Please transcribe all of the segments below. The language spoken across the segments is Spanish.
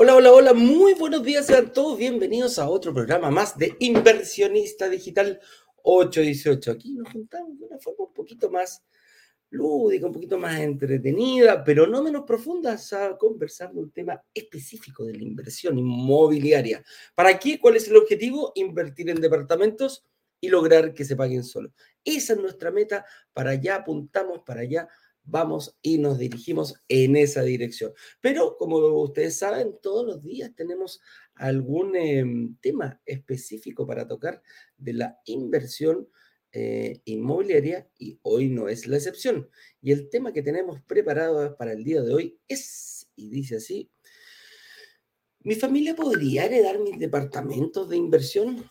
Hola, hola, hola, muy buenos días, sean todos bienvenidos a otro programa más de Inversionista Digital 818. Aquí nos juntamos de una forma un poquito más lúdica, un poquito más entretenida, pero no menos profunda, a conversar de un tema específico de la inversión inmobiliaria. ¿Para qué? ¿Cuál es el objetivo? Invertir en departamentos y lograr que se paguen solo. Esa es nuestra meta, para allá apuntamos, para allá vamos y nos dirigimos en esa dirección. Pero como ustedes saben, todos los días tenemos algún em, tema específico para tocar de la inversión eh, inmobiliaria y hoy no es la excepción. Y el tema que tenemos preparado para el día de hoy es, y dice así, ¿mi familia podría heredar mis departamentos de inversión?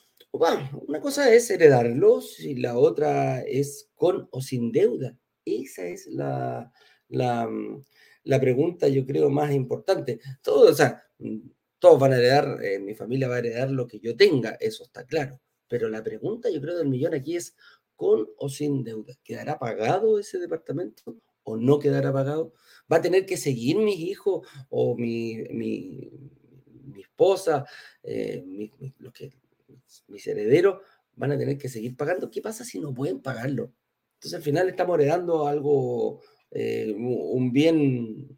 Una cosa es heredarlos y la otra es con o sin deuda. Esa es la, mm, la, pregunta, yo creo, más importante. Todos, o sea, mm, todos van a heredar, eh, mi familia va a heredar lo que yo tenga, eso está claro. Pero la pregunta, yo creo, del millón aquí es, ¿con o sin deuda? ¿Quedará pagado ese departamento o no quedará pagado? ¿Va a tener que seguir mis hijos o mi, mi, mi esposa, eh, los que, mis herederos, van a tener que seguir pagando? ¿Qué pasa si no pueden pagarlo? Entonces al final estamos heredando algo, eh, un bien,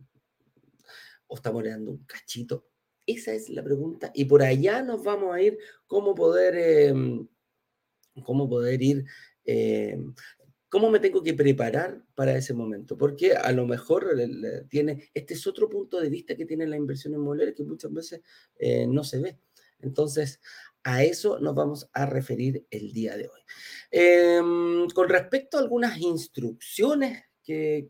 o estamos heredando un cachito. Esa es la pregunta. Y por allá nos vamos a ir, cómo poder, em, cómo poder ir, em, cómo me tengo que preparar para ese momento. Porque a lo mejor tiene, este es otro punto de vista que tiene la inversión inmobiliaria que muchas veces eh, no se ve. Entonces, a eso nos vamos a referir el día de hoy. Em, con respecto a algunas instrucciones que,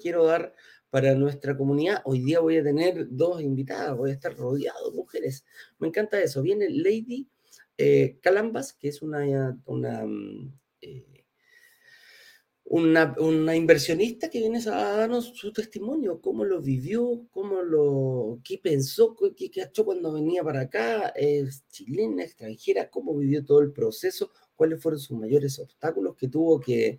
quiero dar para nuestra comunidad, hoy día voy a tener dos invitadas, voy a estar rodeado de mujeres. Me encanta eso. Viene Lady eh, Calambas, que es una, una mm, eh, una, inversionista que viene a darnos su testimonio, cómo lo vivió, cómo lo, qué pensó, qué, qué hecho cuando venía para acá, es chilena, extranjera, cómo vivió todo el proceso, cuáles fueron sus mayores obstáculos que tuvo que,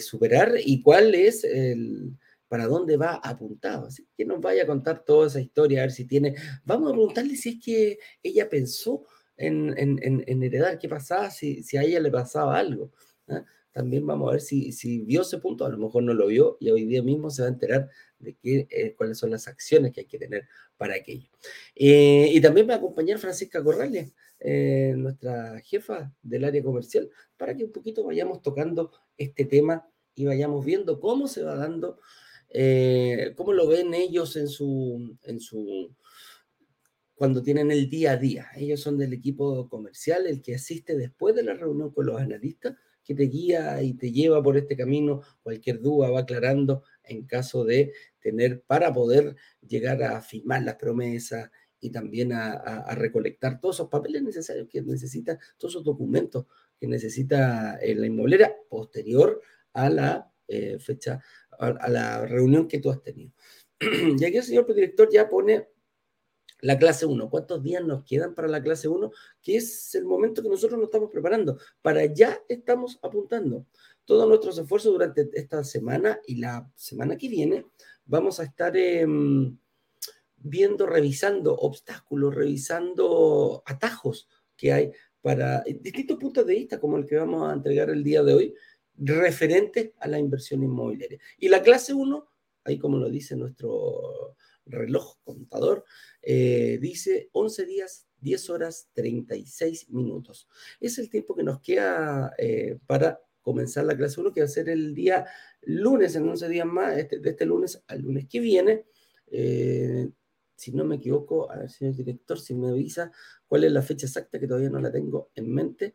superar y cuál es el, para dónde va apuntado. Así que nos vaya a contar toda esa historia, a ver si tiene, vamos a preguntarle si es que ella pensó en, en, heredar, qué pasaba, si, si a ella le pasaba algo. ¿ah? También vamos a ver si, si vio ese punto, a lo mejor no lo vio y hoy día mismo se va a enterar de qué, eh, cuáles son las acciones que hay que tener para aquello. Eh, y también va a acompañar Francisca Corrales, eh, nuestra jefa del área comercial, para que un poquito vayamos tocando este tema y vayamos viendo cómo se va dando, cómo lo ven ellos en su, en su, cuando tienen el día a día. Ellos son del equipo comercial, el que asiste después de la reunión con los analistas que te guía y te lleva por este camino. Cualquier duda va aclarando en caso de tener para poder llegar a firmar las promesas y también a, recolectar todos esos papeles necesarios que necesita, todos esos documentos que necesita eh, la inmobiliaria posterior a la eh, fecha, a, la reunión que tú has tenido. y aquí el señor director ya pone la clase 1. ¿Cuántos días nos quedan para la clase 1? Que es el momento que nosotros nos estamos preparando. Para allá estamos apuntando. Todos nuestros esfuerzos durante esta semana y la semana que viene vamos a estar em, viendo, revisando obstáculos, revisando atajos que hay para distintos puntos de vista, como el que vamos a entregar el día de hoy, referentes a la inversión inmobiliaria. Y la clase 1, ahí como lo dice nuestro reloj contador, eh, dice 11 días, 10 horas, 36 minutos. Es el tiempo que nos queda eh, para comenzar la clase 1, que va a ser el día lunes, en 11 días más, este, de este lunes al lunes que viene. Eh, si no me equivoco, a ver, señor director, si me avisa cuál es la fecha exacta, que todavía no la tengo en mente,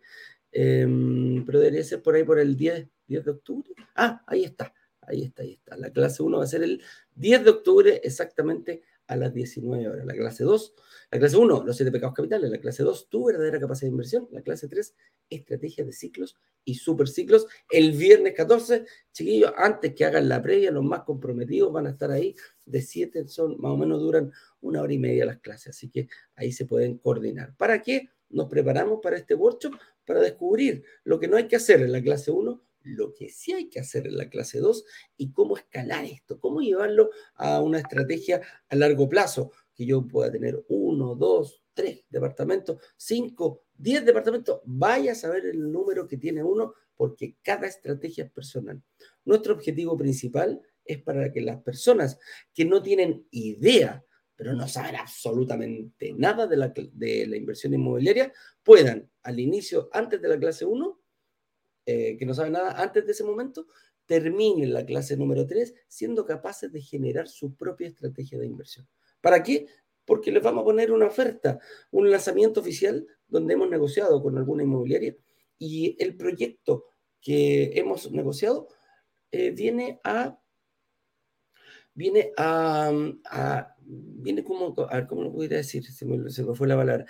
em, pero debería ser por ahí por el 10, 10 de octubre. Ah, ahí está, ahí está, ahí está. La clase 1 va a ser el 10 de octubre, exactamente a las 19 horas. La clase 2, la clase 1, los siete pecados capitales. La clase 2, tu verdadera capacidad de inversión. La clase 3, estrategias de ciclos y superciclos. El viernes 14, chiquillos, antes que hagan la previa, los más comprometidos van a estar ahí. De 7 son, más o menos duran una hora y media las clases. Así que ahí se pueden coordinar. ¿Para qué? Nos preparamos para este workshop para descubrir lo que no hay que hacer en la clase 1 lo que sí hay que hacer en la clase 2 y cómo escalar esto, cómo llevarlo a una estrategia a largo plazo. que yo pueda tener uno, dos, tres departamentos, cinco, diez departamentos, vaya a saber el número que tiene uno porque cada estrategia es personal. Nuestro objetivo principal es para que las personas que no tienen idea, pero no saben absolutamente nada de la, de la inversión inmobiliaria, puedan al inicio, antes de la clase 1, eh, que no saben nada antes de ese momento, terminen la clase número 3 siendo capaces de generar su propia estrategia de inversión. ¿Para qué? Porque les vamos a poner una oferta, un lanzamiento oficial donde hemos negociado con alguna inmobiliaria y el proyecto que hemos negociado eh, viene a viene a, viene como, a ver, ¿cómo lo podría decir? Se me, se me, fue la palabra.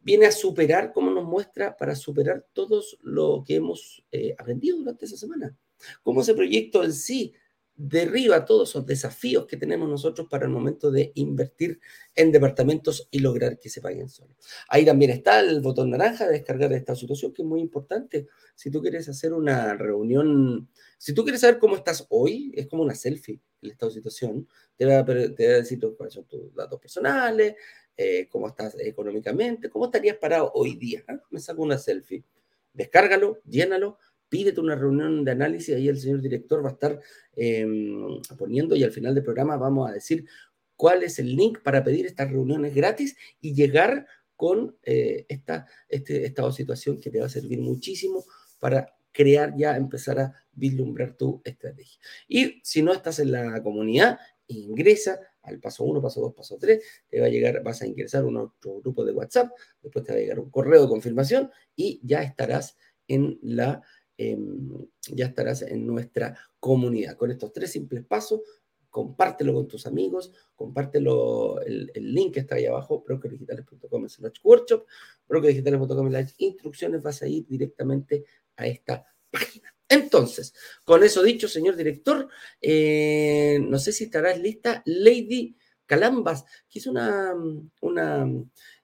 Viene a superar, como nos muestra, para superar todo lo que hemos eh, aprendido durante esa semana. Cómo ese proyecto en sí derriba todos esos desafíos que tenemos nosotros para el momento de invertir en departamentos y lograr que se paguen solos. Ahí también está el botón naranja de descargar esta situación, que es muy importante. Si tú quieres hacer una reunión, si tú quieres saber cómo estás hoy, es como una selfie el estado de situación, te va, a, te va a decir cuáles son tus datos personales, eh, cómo estás económicamente, cómo estarías parado hoy día. ¿eh? Me saco una selfie, descárgalo, llénalo pídete una reunión de análisis, ahí el señor director va a estar em, poniendo y al final del programa vamos a decir cuál es el link para pedir estas reuniones gratis y llegar con eh, esta, este estado de situación que te va a servir muchísimo para crear ya, empezar a vislumbrar tu estrategia. Y si no estás en la comunidad, ingresa al paso 1, paso 2, paso 3, te va a llegar, vas a ingresar a un otro grupo de WhatsApp, después te va a llegar un correo de confirmación y ya estarás en la Em, ya estarás en nuestra comunidad. Con estos tres simples pasos, compártelo con tus amigos, compártelo, el, link que está ahí abajo, brokerdigitales.com slash workshop, brokerdigitales.com slash instrucciones, vas a ir directamente a esta página. Entonces, con eso dicho, señor director, eh, no sé si estarás lista, Lady Calambas, que es una, una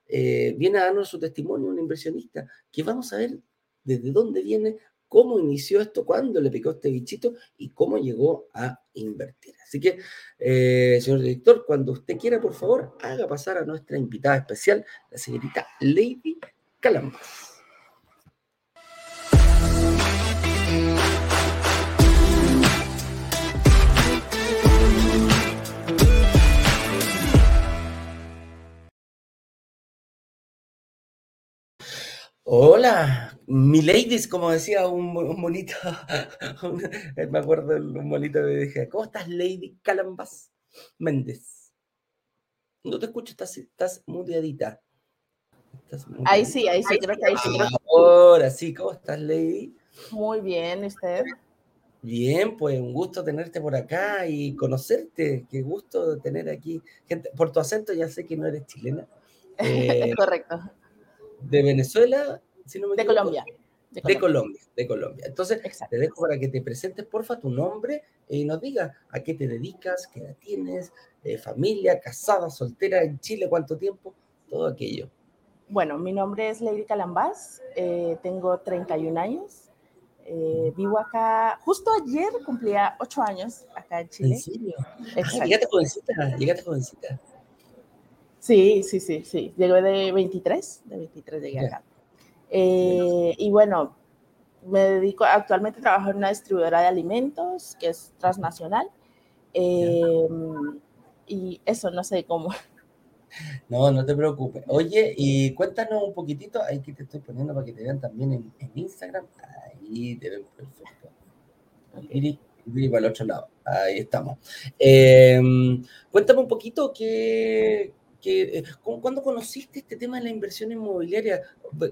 eh, viene a darnos su testimonio, una inversionista, que vamos a ver desde dónde viene, cómo inició esto, cuándo le picó este bichito y cómo llegó a invertir. Así que, eh, señor director, cuando usted quiera, por favor, haga pasar a nuestra invitada especial, la señorita Lady Calambas. Hola, mi ladies, como decía un, un monito, me acuerdo un monito que dije, ¿cómo estás, Lady Calambas Méndez? No te escucho, estás, estás muteadita. Ahí sí, ahí sí, creo que ahí sí. Ahora sí, ¿cómo estás, Lady? Muy bien, usted? Bien, pues un gusto tenerte por acá y conocerte. Qué gusto tener aquí gente. Por tu acento ya sé que no eres chilena. Eh, Correcto de Venezuela, si no me de, Colombia. de Colombia. De Colombia, Entonces, te dejo para que te presentes, porfa, tu nombre y nos digas a qué te dedicas, qué edad tienes, eh, familia, casada, soltera, en Chile, cuánto tiempo, todo aquello. Bueno, mi nombre es Lady Calambás, eh, tengo 31 años, eh, vivo acá, justo ayer cumplía 8 años acá en Chile. ¿En serio? Ah, llegaste jovencita, llegaste jovencita. Sí, sí, sí, sí. Llegué de 23, de 23 llegué acá. Eh, y bueno, me dedico, actualmente trabajo en una distribuidora de alimentos que es transnacional. Em, y eso, no sé cómo. No, no te preocupes. Oye, y cuéntanos un poquitito, ahí que te estoy poniendo para que te vean también en, Instagram. Ahí te ven perfecto. Y, para el otro lado. Ahí estamos. Em, cuéntame un poquito qué, que, eh, ¿cuándo conociste este tema de la inversión inmobiliaria?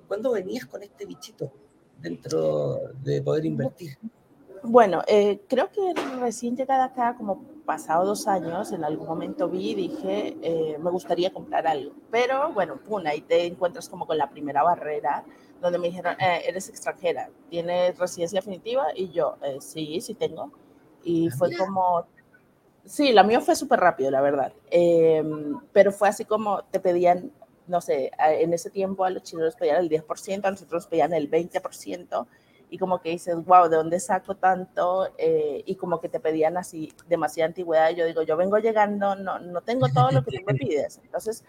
¿Cuándo venías con este bichito dentro de poder invertir? Bueno, eh, creo que recién llegada acá, como pasado dos años, en algún momento vi y dije, eh, me gustaría comprar algo. Pero bueno, pum, ahí te encuentras como con la primera barrera, donde me dijeron, eres extranjera, ¿tienes residencia definitiva? Y yo, sí, sí tengo. Y ah, fue como, Sí, la mía fue súper rápido, la verdad. Em, pero fue así como te pedían, no sé, en ese tiempo a los chinos les pedían el 10%, a nosotros pedían el 20%. y como que dices, wow, ¿de dónde saco tanto? Eh, y como que te pedían así demasiada antigüedad. yo digo, yo vengo llegando, no, no tengo todo lo que tú me pides. Entonces,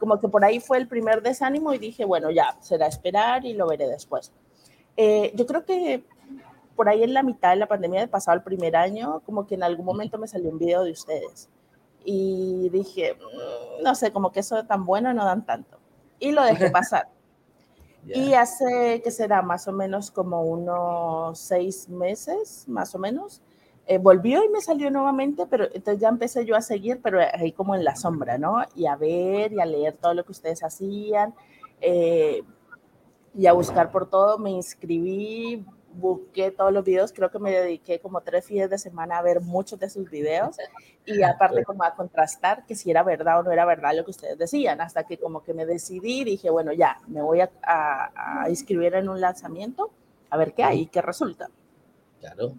como que por ahí fue el primer desánimo y dije, bueno, ya, será esperar y lo veré después. Eh, yo creo que por ahí en la mitad de la pandemia, de pasado el primer año, como que en algún momento me salió un video de ustedes. Y dije, mm, no sé, como que eso tan bueno no dan tanto. Y lo dejé pasar. Y hace, que será? Más o menos como unos seis meses, más o menos, eh, volvió y me salió nuevamente, pero entonces ya empecé yo a seguir, pero ahí como en la sombra, ¿no? Y a ver y a leer todo lo que ustedes hacían eh, y a buscar por todo. Me inscribí, busqué todos los videos, creo que me dediqué como tres fines de semana a ver muchos de sus videos y aparte como a contrastar que si era verdad o no era verdad lo que ustedes decían, hasta que como que me decidí dije, bueno, ya, me voy a, a, inscribir en un lanzamiento a ver qué hay y qué resulta. Claro.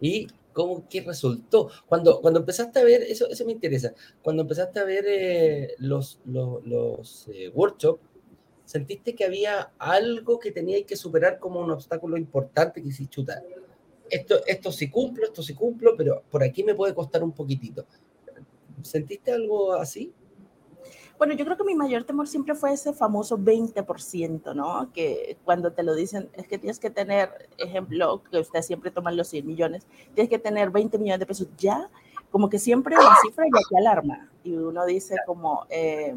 ¿Y cómo, qué resultó? Cuando, cuando empezaste a ver, eso, eso me interesa, cuando empezaste a ver eh, los, los, los eh, workshops, ¿Sentiste que había algo que teníais que superar como un obstáculo importante que si chuta? Esto, esto sí cumplo, esto sí cumplo, pero por aquí me puede costar un poquitito. ¿Sentiste algo así? Bueno, yo creo que mi mayor temor siempre fue ese famoso 20%, ¿no? Que cuando te lo dicen, es que tienes que tener, ejemplo, que usted siempre toma los 100 millones, tienes que tener 20 millones de pesos ya, como que siempre la cifra ya te alarma. Y uno dice como, eh,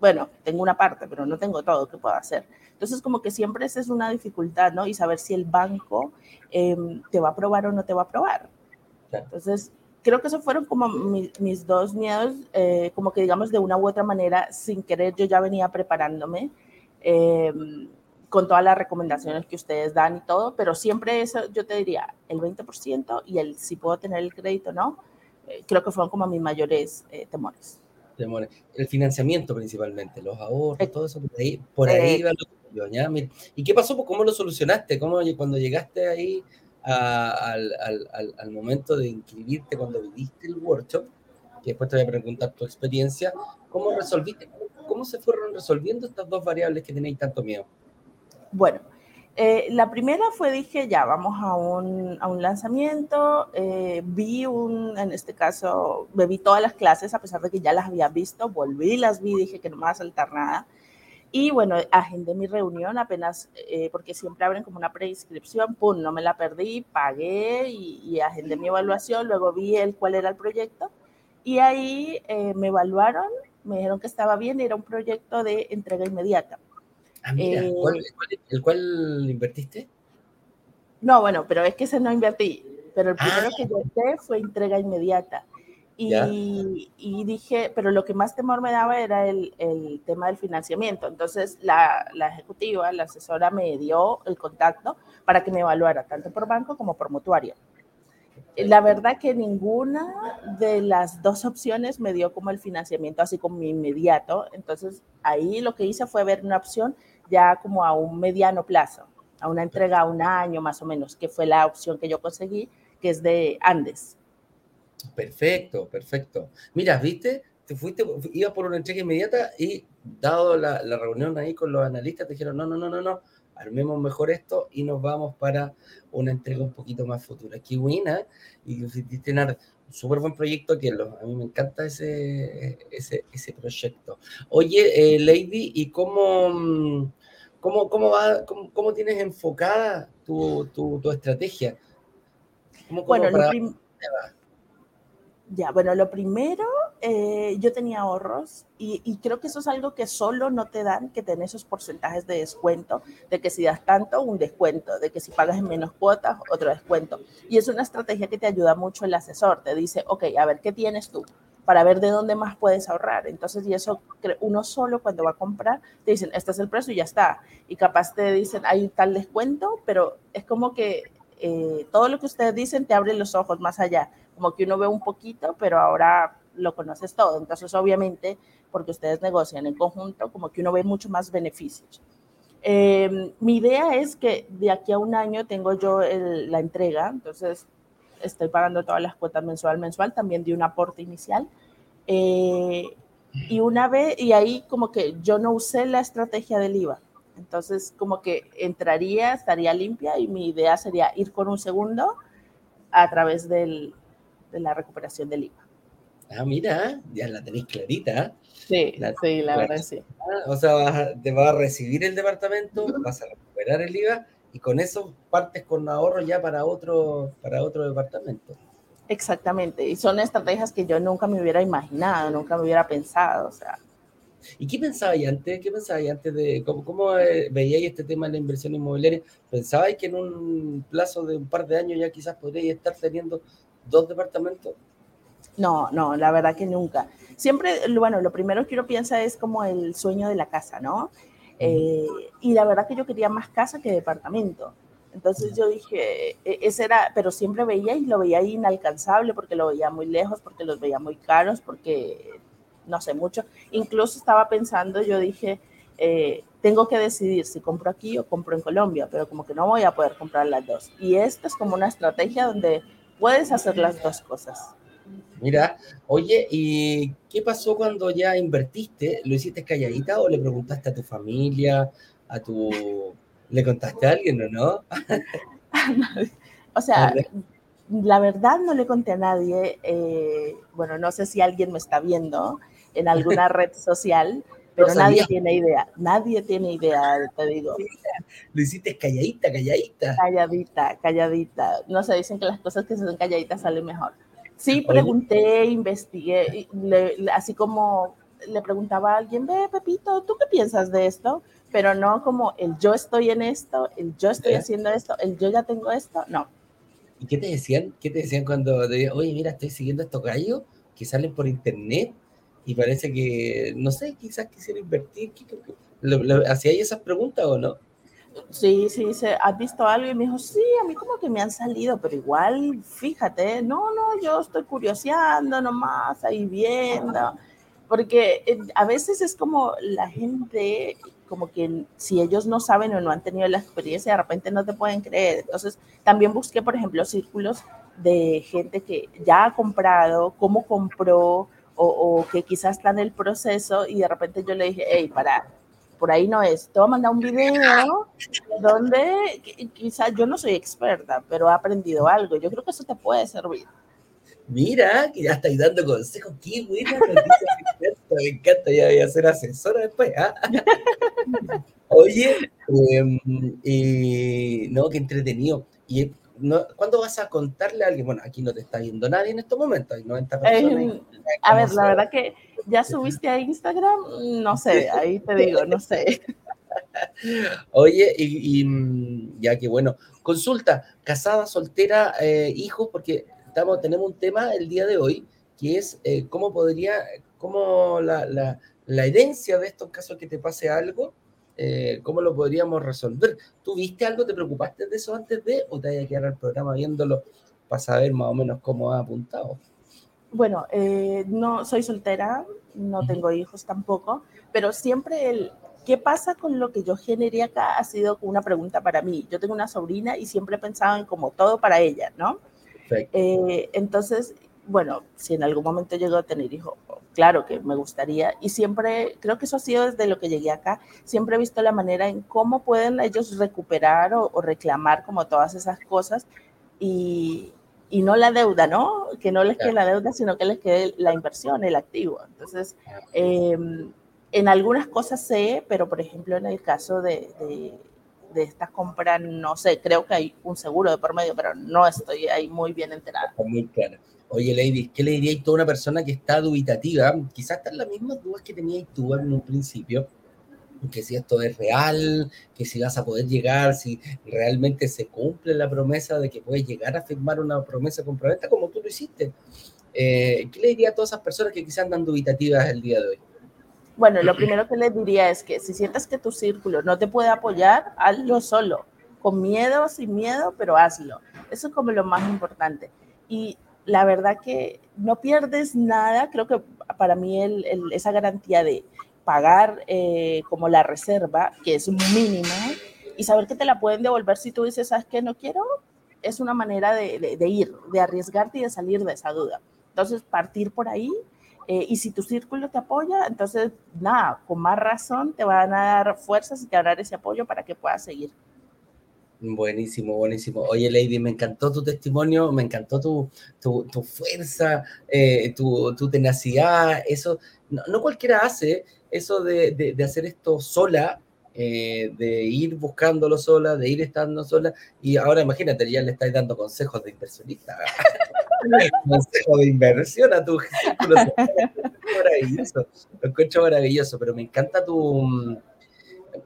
bueno, tengo una parte, pero no tengo todo que puedo hacer. Entonces, como que siempre esa es una dificultad, ¿no? Y saber si el banco em, te va a aprobar o no te va a aprobar. Entonces, creo que esos fueron como mis dos miedos, eh, como que digamos de una u otra manera, sin querer, yo ya venía preparándome em, con todas las recomendaciones que ustedes dan y todo, pero siempre eso, yo te diría, el 20% y el si puedo tener el crédito o no, eh, creo que fueron como mis mayores eh, El financiamiento principalmente, los ahorros, todo eso, por ahí, por ahí lo ¿Y qué pasó? Pues, ¿Cómo lo solucionaste? ¿Cómo cuando llegaste ahí al, al, al, momento de inscribirte, cuando viviste el workshop, que después te voy a preguntar tu experiencia, ¿cómo resolviste? ¿Cómo se fueron resolviendo estas dos variables que tenéis tanto miedo? Bueno, eh, la primera fue, dije, ya, vamos a un, a un lanzamiento, eh, vi un, en este caso, vi todas las clases, a pesar de que ya las había visto, volví, las vi, dije que no me va a saltar nada. Y bueno, agendé mi reunión apenas, eh, porque siempre abren como una preinscripción, pum, no me la perdí, pagué y, y agendé mi evaluación, luego vi el cuál era el proyecto y ahí me evaluaron, me dijeron que estaba bien, era un proyecto de entrega inmediata. Ah, eh, ¿el cual invertiste? No, bueno, pero es que ese no invertí. Pero el primero que yo hice fue entrega inmediata. Y, y, dije, pero lo que más temor me daba era el, el tema del financiamiento. Entonces, la, la, ejecutiva, la asesora, me dio el contacto para que me evaluara, tanto por banco como por mutuario. La verdad que ninguna de las dos opciones me dio como el financiamiento así como inmediato. Entonces, ahí lo que hice fue ver una opción ya como a un mediano plazo, a una entrega a un año más o menos, que fue la opción que yo conseguí, que es de Andes. Perfecto, perfecto. Mira, viste, te fuiste, iba por una entrega inmediata y dado la, la, reunión ahí con los analistas, te dijeron, no, no, no, no, no, armemos mejor esto y nos vamos para una entrega un poquito más futura. Qué buena, y tener un súper buen proyecto que a mí me encanta ese, ese, ese proyecto. Oye, eh, Lady, ¿y cómo, mm, ¿Cómo, cómo, va, cómo, cómo tienes enfocada tu, tu, tu estrategia? ¿Cómo, bueno, lo ya, bueno, lo primero, eh, yo tenía ahorros y, y, creo que eso es algo que solo no te dan, que tenés esos porcentajes de descuento, de que si das tanto, un descuento, de que si pagas en menos cuotas, otro descuento. Y es una estrategia que te ayuda mucho el asesor, te dice, ok, a ver, ¿qué tienes tú? Para ver de dónde más puedes ahorrar. Entonces, y eso uno solo cuando va a comprar, te dicen, este es el precio y ya está. Y capaz te dicen, hay tal descuento, pero es como que eh, todo lo que ustedes dicen te abre los ojos más allá. Como que uno ve un poquito, pero ahora lo conoces todo. Entonces, obviamente, porque ustedes negocian en conjunto, como que uno ve mucho más beneficios. Em, mi idea es que de aquí a un año tengo yo la entrega, entonces estoy pagando todas las cuotas mensual, mensual, también de un aporte inicial. Eh, y una vez, y ahí como que yo no usé la estrategia del IVA. Entonces, como que entraría, estaría limpia y mi idea sería ir con un segundo a través del, de la recuperación del IVA. Ah, mira, ya la tenéis clarita. Sí, la, sí, la verdad sí. Ah, o sea, te va a recibir el departamento, vas a recuperar el IVA y con eso partes con ahorro ya para otro, para otro departamento. Exactamente, y son estrategias que yo nunca me hubiera imaginado, nunca me hubiera pensado, o sea. ¿Y qué pensabais antes? ¿Qué pensabais antes de cómo, cómo eh, veíais este tema de la inversión inmobiliaria? ¿Pensabais que en un plazo de un par de años ya quizás podríais estar teniendo dos departamentos? No, no, la verdad que nunca. Siempre, bueno, lo primero que uno piensa es como el sueño de la casa, ¿no? Eh, y la verdad que yo quería más casa que departamento. Entonces yo dije, e, ese era, pero siempre veía y lo veía inalcanzable porque lo veía muy lejos, porque los veía muy caros, porque no sé mucho. Incluso estaba pensando, yo dije, eh, tengo que decidir si compro aquí o compro en Colombia, pero como que no voy a poder comprar las dos. Y esta es como una estrategia donde puedes hacer las dos cosas. Mira, oye, ¿y qué pasó cuando ya invertiste? ¿Lo hiciste calladita o le preguntaste a tu familia, a tu... ¿Le contaste a alguien o no? o sea, la verdad no le conté a nadie. Eh, bueno, no sé si alguien me está viendo en alguna red social, pero nadie tiene idea. Nadie tiene idea, te digo. Lo hiciste calladita, calladita. Calladita, calladita. No se dicen que las cosas que se son calladitas salen mejor. Sí, pregunté, investigué, así como le preguntaba a alguien, ve, Pepito, ¿tú qué piensas de esto? Pero no como el yo estoy en esto, el yo estoy ¿Eh? haciendo esto, el yo ya tengo esto, no. ¿Y qué te decían? ¿Qué te decían cuando te oye, mira, estoy siguiendo estos gallos que salen por internet y parece que, no sé, quizás quisiera invertir? ¿Hacía esas preguntas o no? Sí, sí, se, ¿has visto algo? Y me dijo, sí, a mí como que me han salido, pero igual, fíjate, no, no, yo estoy curioseando nomás, ahí viendo, porque eh, a veces es como la gente, como que si ellos no saben o no han tenido la experiencia, de repente no te pueden creer. Entonces, también busqué, por ejemplo, círculos de gente que ya ha comprado, cómo compró, o, o que quizás está en el proceso, y de repente yo le dije, hey, para, por ahí no es. Te voy a mandar un video donde quizás yo no soy experta, pero he aprendido algo. Yo creo que eso te puede servir. Mira, que ya estáis dando consejos. Qué buena Me encanta, ya voy a ser asesora después. ¿ah? Oye, eh, no, qué entretenido. Y ¿cuándo vas a contarle a alguien? Bueno, aquí no te está viendo nadie en estos momentos, hay 90 personas. a ver, la verdad que ya subiste a Instagram, no sé, ahí te digo, no sé. Oye, y, mm, ya que bueno, consulta, casada, soltera, eh, hijos, porque estamos, tenemos un tema el día de hoy, que es eh, cómo podría, cómo la, la, la herencia de estos casos que te pase algo, eh, cómo lo podríamos resolver. ¿Tú viste algo, te preocupaste de eso antes de, o te hayas quedado al programa viéndolo para saber más o menos cómo ha apuntado? Bueno, eh, no soy soltera, no tengo hijos tampoco, pero siempre el qué pasa con lo que yo generé acá ha sido una pregunta para mí. Yo tengo una sobrina y siempre he pensado en como todo para ella, ¿no? Eh, entonces, bueno, si en algún momento llego a tener hijos, claro que me gustaría. Y siempre, creo que eso ha sido desde lo que llegué acá, siempre he visto la manera en cómo pueden ellos recuperar o, reclamar como todas esas cosas y, y, no la deuda, ¿no? Que no les quede la deuda, sino que les quede la inversión, el activo. Entonces, em, en algunas cosas sé, pero por ejemplo en el caso de, de, de estas compras, no sé, creo que hay un seguro de por medio, pero no estoy ahí muy bien enterada. Muy claro. Oye, Lady, ¿qué le diríais a una persona que está dubitativa? Quizás están las mismas dudas que tenías tú en un principio, que si esto es real, que si vas a poder llegar, si realmente se cumple la promesa de que puedes llegar a firmar una promesa comprometida como tú lo hiciste. Eh, ¿Qué le diría a todas esas personas que quizás andan dubitativas el día de hoy? Bueno, lo primero que les diría es que si sientes que tu círculo no te puede apoyar, hazlo solo, con miedo, sin miedo, pero hazlo. Eso es como lo más importante. Y la verdad que no pierdes nada, creo que para mí esa garantía de pagar eh, como la reserva, que es mínima, y saber que te la pueden devolver si tú dices, ¿sabes qué? No quiero, es una manera de, ir, de arriesgarte y de salir de esa duda. Entonces, partir por ahí Eh, y si tu círculo te apoya, entonces, nada, con más razón te van a dar fuerzas y te van a dar ese apoyo para que puedas seguir. Buenísimo, buenísimo. Oye, Lady, me encantó tu testimonio, me encantó tu, tu, tu fuerza, eh, tu, tu, tenacidad. Eso, no, no, cualquiera hace eso de, de, de hacer esto sola, eh, de ir buscándolo sola, de ir estando sola. Y ahora imagínate, ya le estáis dando consejos de inversionista. consejo de inversión a tu círculo. maravilloso, lo encuentro maravilloso, pero me encanta tu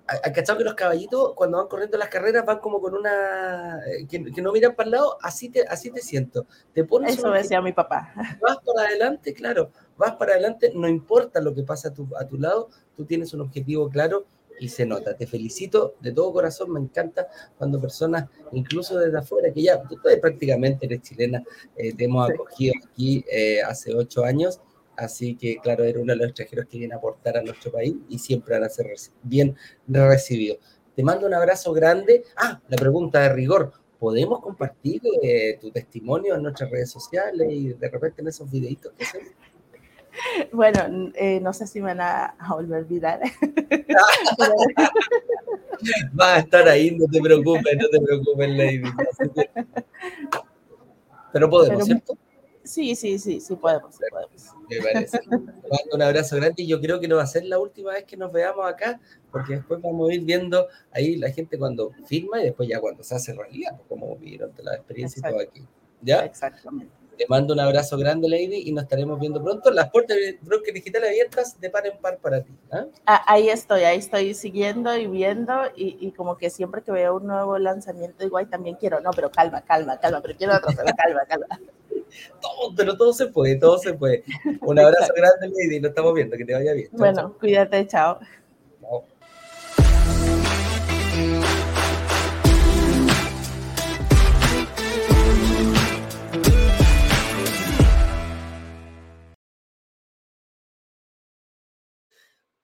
¿Has cachado que los caballitos cuando van corriendo las carreras van como con una... Eh, que, que, no miran para el lado? Así te, así te siento. Te pones Eso decía mi papá. Vas para adelante, claro. Vas para adelante, no importa lo que pasa a tu, a tu lado, tú tienes un objetivo claro y se nota. Te felicito de todo corazón, me encanta cuando personas, incluso desde afuera, que ya tú prácticamente eres chilena, eh, te hemos acogido aquí eh, hace ocho años Así que, claro, era uno de los extranjeros que viene a aportar a nuestro país y siempre van a ser bien recibidos. Te mando un abrazo grande. Ah, la pregunta de rigor. ¿Podemos compartir eh, tu testimonio en nuestras redes sociales y de repente en esos videitos que hacemos? Bueno, eh, no sé si me van a, volver viral. Va a estar ahí, no te preocupes, no te preocupes, Lady. Pero podemos, Pero, ¿cierto? Sí, sí, sí, sí podemos, sí podemos. Me parece. mando un abrazo grande y yo creo que no va a ser la última vez que nos veamos acá, porque después vamos a ir viendo ahí la gente cuando firma y después ya cuando se hace realidad, pues, como vieron la experiencia y todo aquí. ¿Ya? Exactamente. Te mando un abrazo grande, Lady, y nos estaremos viendo pronto. Las puertas de Broker Digital abiertas de par en par para ti. ¿eh? Ah, ahí estoy, ahí estoy siguiendo y viendo, y, y, como que siempre que veo un nuevo lanzamiento, digo, ay, también quiero, no, pero calma, calma, calma, pero quiero otro, pero calma, calma. Todo, pero todo se puede, todo se puede. Un abrazo grande, Lady, nos estamos viendo, que te vaya bien. Bueno, cuídate, chao. Chao.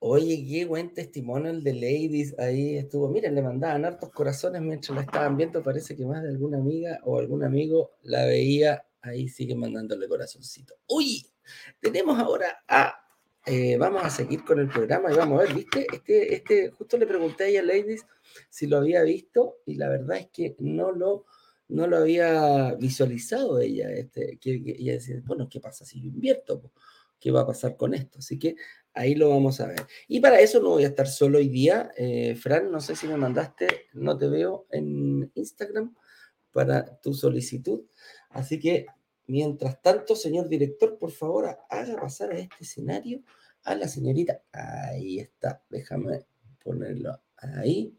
Oye, qué buen testimonio el de Ladies. Ahí estuvo. Miren, le mandaban hartos corazones mientras la estaban viendo. Parece que más de alguna amiga o algún amigo la veía. Ahí sigue mandándole corazoncito. Uy, tenemos ahora a. Eh, vamos a seguir con el programa y vamos a ver, ¿viste? Este, este, justo le pregunté a ella, Ladies, si lo había visto y la verdad es que no lo, no lo había visualizado ella. Este, que, que ella decía, bueno, ¿qué pasa si yo invierto? ¿Qué va a pasar con esto? Así que Ahí lo vamos a ver. Y para eso no voy a estar solo hoy día. Eh, Fran, no sé si me mandaste, no te veo en Instagram para tu solicitud. Así que, mientras tanto, señor director, por favor, haga pasar a este escenario a la señorita. Ahí está. Déjame ponerlo ahí.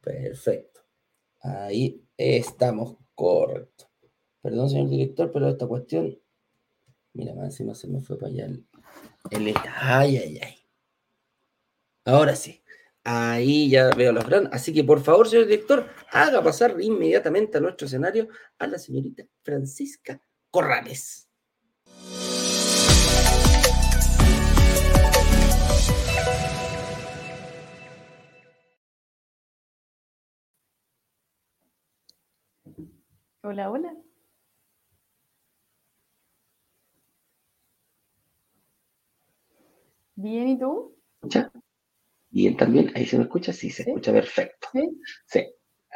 Perfecto. Ahí estamos. Correcto. Perdón, señor director, pero esta cuestión. Mira, encima se me fue para allá el, el, ay, ay, ay. Ahora sí. Ahí ya veo los grandes. Así que por favor, señor director, haga pasar inmediatamente a nuestro escenario a la señorita Francisca Corrales. Hola, hola. Bien, ¿y tú? ¿Escucha? Bien, también. Ahí se me escucha, sí, se ¿Sí? escucha perfecto. ¿Sí? ¿Sí?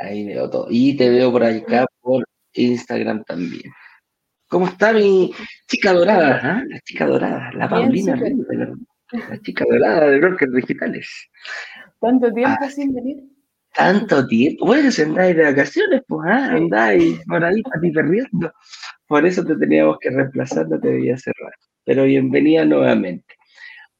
ahí veo todo. Y te veo por acá por Instagram también. ¿Cómo está mi chica dorada? ¿eh? La chica dorada, la Paulina la chica dorada de Brokers Digitales. ¿Tanto tiempo ah, sin venir? Tanto tiempo. Bueno, si andáis de vacaciones, pues, ¿ah? andáis por ahí para ti perdiendo. Por eso te teníamos que reemplazar, no te debía cerrar. Pero bienvenida nuevamente.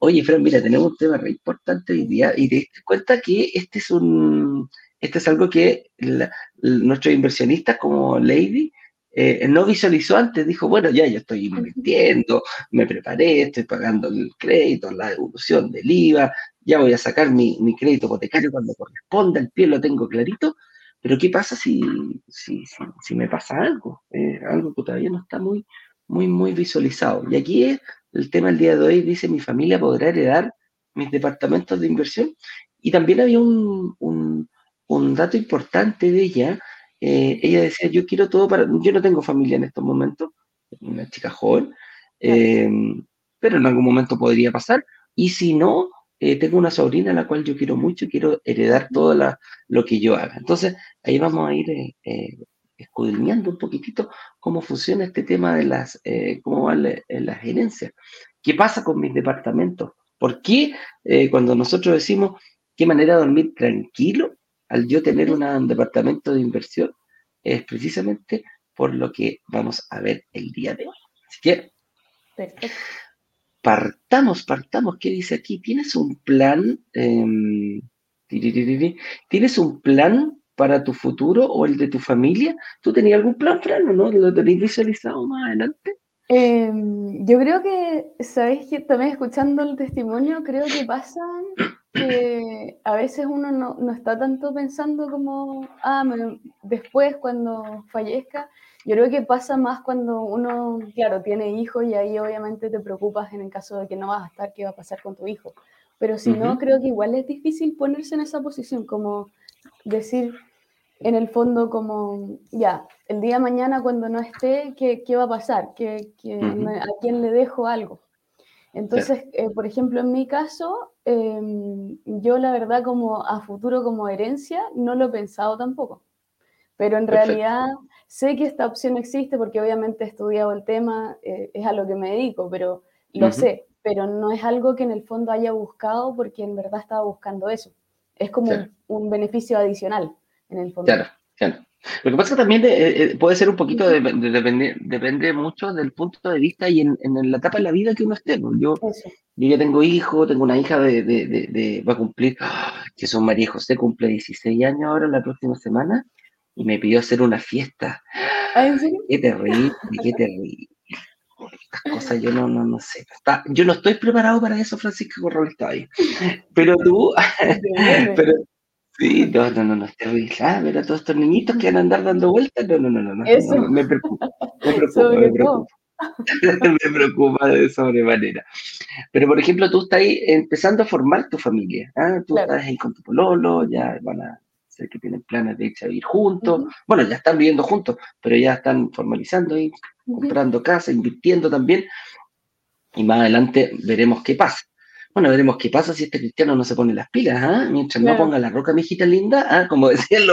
Oye, Fran, mira, tenemos un tema re importante hoy día y te das cuenta que este es un, este es algo que la, nuestros inversionistas como Lady eh, no visualizó antes. Dijo, bueno, ya yo estoy invirtiendo, me preparé, estoy pagando el crédito, la devolución del IVA, ya voy a sacar mi, mi crédito hipotecario cuando corresponda, el pie lo tengo clarito. Pero ¿qué pasa si, si, si, si me pasa algo? Eh, algo que todavía no está muy, muy, muy visualizado. Y aquí es el tema del día de hoy, dice, mi familia podrá heredar mis departamentos de inversión. Y también había un, un, un dato importante de ella. Eh, ella decía, yo quiero todo para... Yo no tengo familia en estos momentos, una chica joven. Eh, pero en algún momento podría pasar. Y si no, eh, tengo una sobrina a la cual yo quiero mucho y quiero heredar todo lo que yo haga. Entonces, ahí vamos a ir eh, escudriñando un poquitito cómo funciona este tema de las, cómo va la, la, gerencia. ¿Qué pasa con mis departamentos? ¿Por qué cuando nosotros decimos qué manera de dormir tranquilo al yo tener un departamento de inversión? Es precisamente por lo que vamos a ver el día de hoy. Así que, partamos, partamos. ¿Qué dice aquí? ¿Tienes un plan? Em, ¿Tienes un plan para tu futuro o el de tu familia? ¿Tú tenías algún plan, Fran, o no? ¿Lo tenéis visualizado más adelante? Em, yo creo que, ¿sabéis que también escuchando el testimonio, creo que pasan que a veces uno no, no está tanto pensando como, ah, después cuando fallezca, yo creo que pasa más cuando uno, claro, tiene hijos y ahí obviamente te preocupas en el caso de que no vas a estar, qué va a pasar con tu hijo. Pero si no, creo que igual es difícil ponerse en esa posición, como decir en el fondo como, ya, el día de mañana cuando no esté, ¿qué, qué va a pasar? ¿Qué, ¿A quién le dejo algo? Entonces, eh, por ejemplo, en mi caso, em, yo la verdad como a futuro como herencia no lo he pensado tampoco. Pero en realidad sé que esta opción existe porque obviamente he estudiado el tema, eh, es a lo que me dedico, pero lo sé, pero no es algo que en el fondo haya buscado porque en verdad estaba buscando eso. Es como un, beneficio adicional en el fondo. Claro, claro. Lo que pasa también eh, eh, puede ser un poquito, de, depende, depende mucho del punto de vista y en, la etapa de la vida que uno esté. Yo, yo ya tengo hijo, tengo una hija de, va a cumplir, que son María José, cumple 16 años ahora la próxima semana y me pidió hacer una fiesta. ¿Ah, qué terrible, qué terrible. Estas cosas yo no, no, no sé. yo no estoy preparado para eso, Francisco Corral está ahí. Pero tú, pero, sí, no, no, no, no. Ah, mira, todos estos niñitos que van a andar dando vueltas, no, no, no, no, no, me preocupa, me preocupa, me preocupa. me preocupa de sobremanera. Pero, por ejemplo, tú estás ahí empezando a formar tu familia. ¿ah? Tú estás ahí con tu pololo, ya van a que tienen planes de irse a vivir juntos. Bueno, ya están viviendo juntos, pero ya están formalizando y comprando casa, invirtiendo también. Y más adelante veremos qué pasa. Bueno, veremos qué pasa si este cristiano no se pone las pilas, ¿ah? Mientras no ponga la roca, mi hijita linda, ¿ah? como decían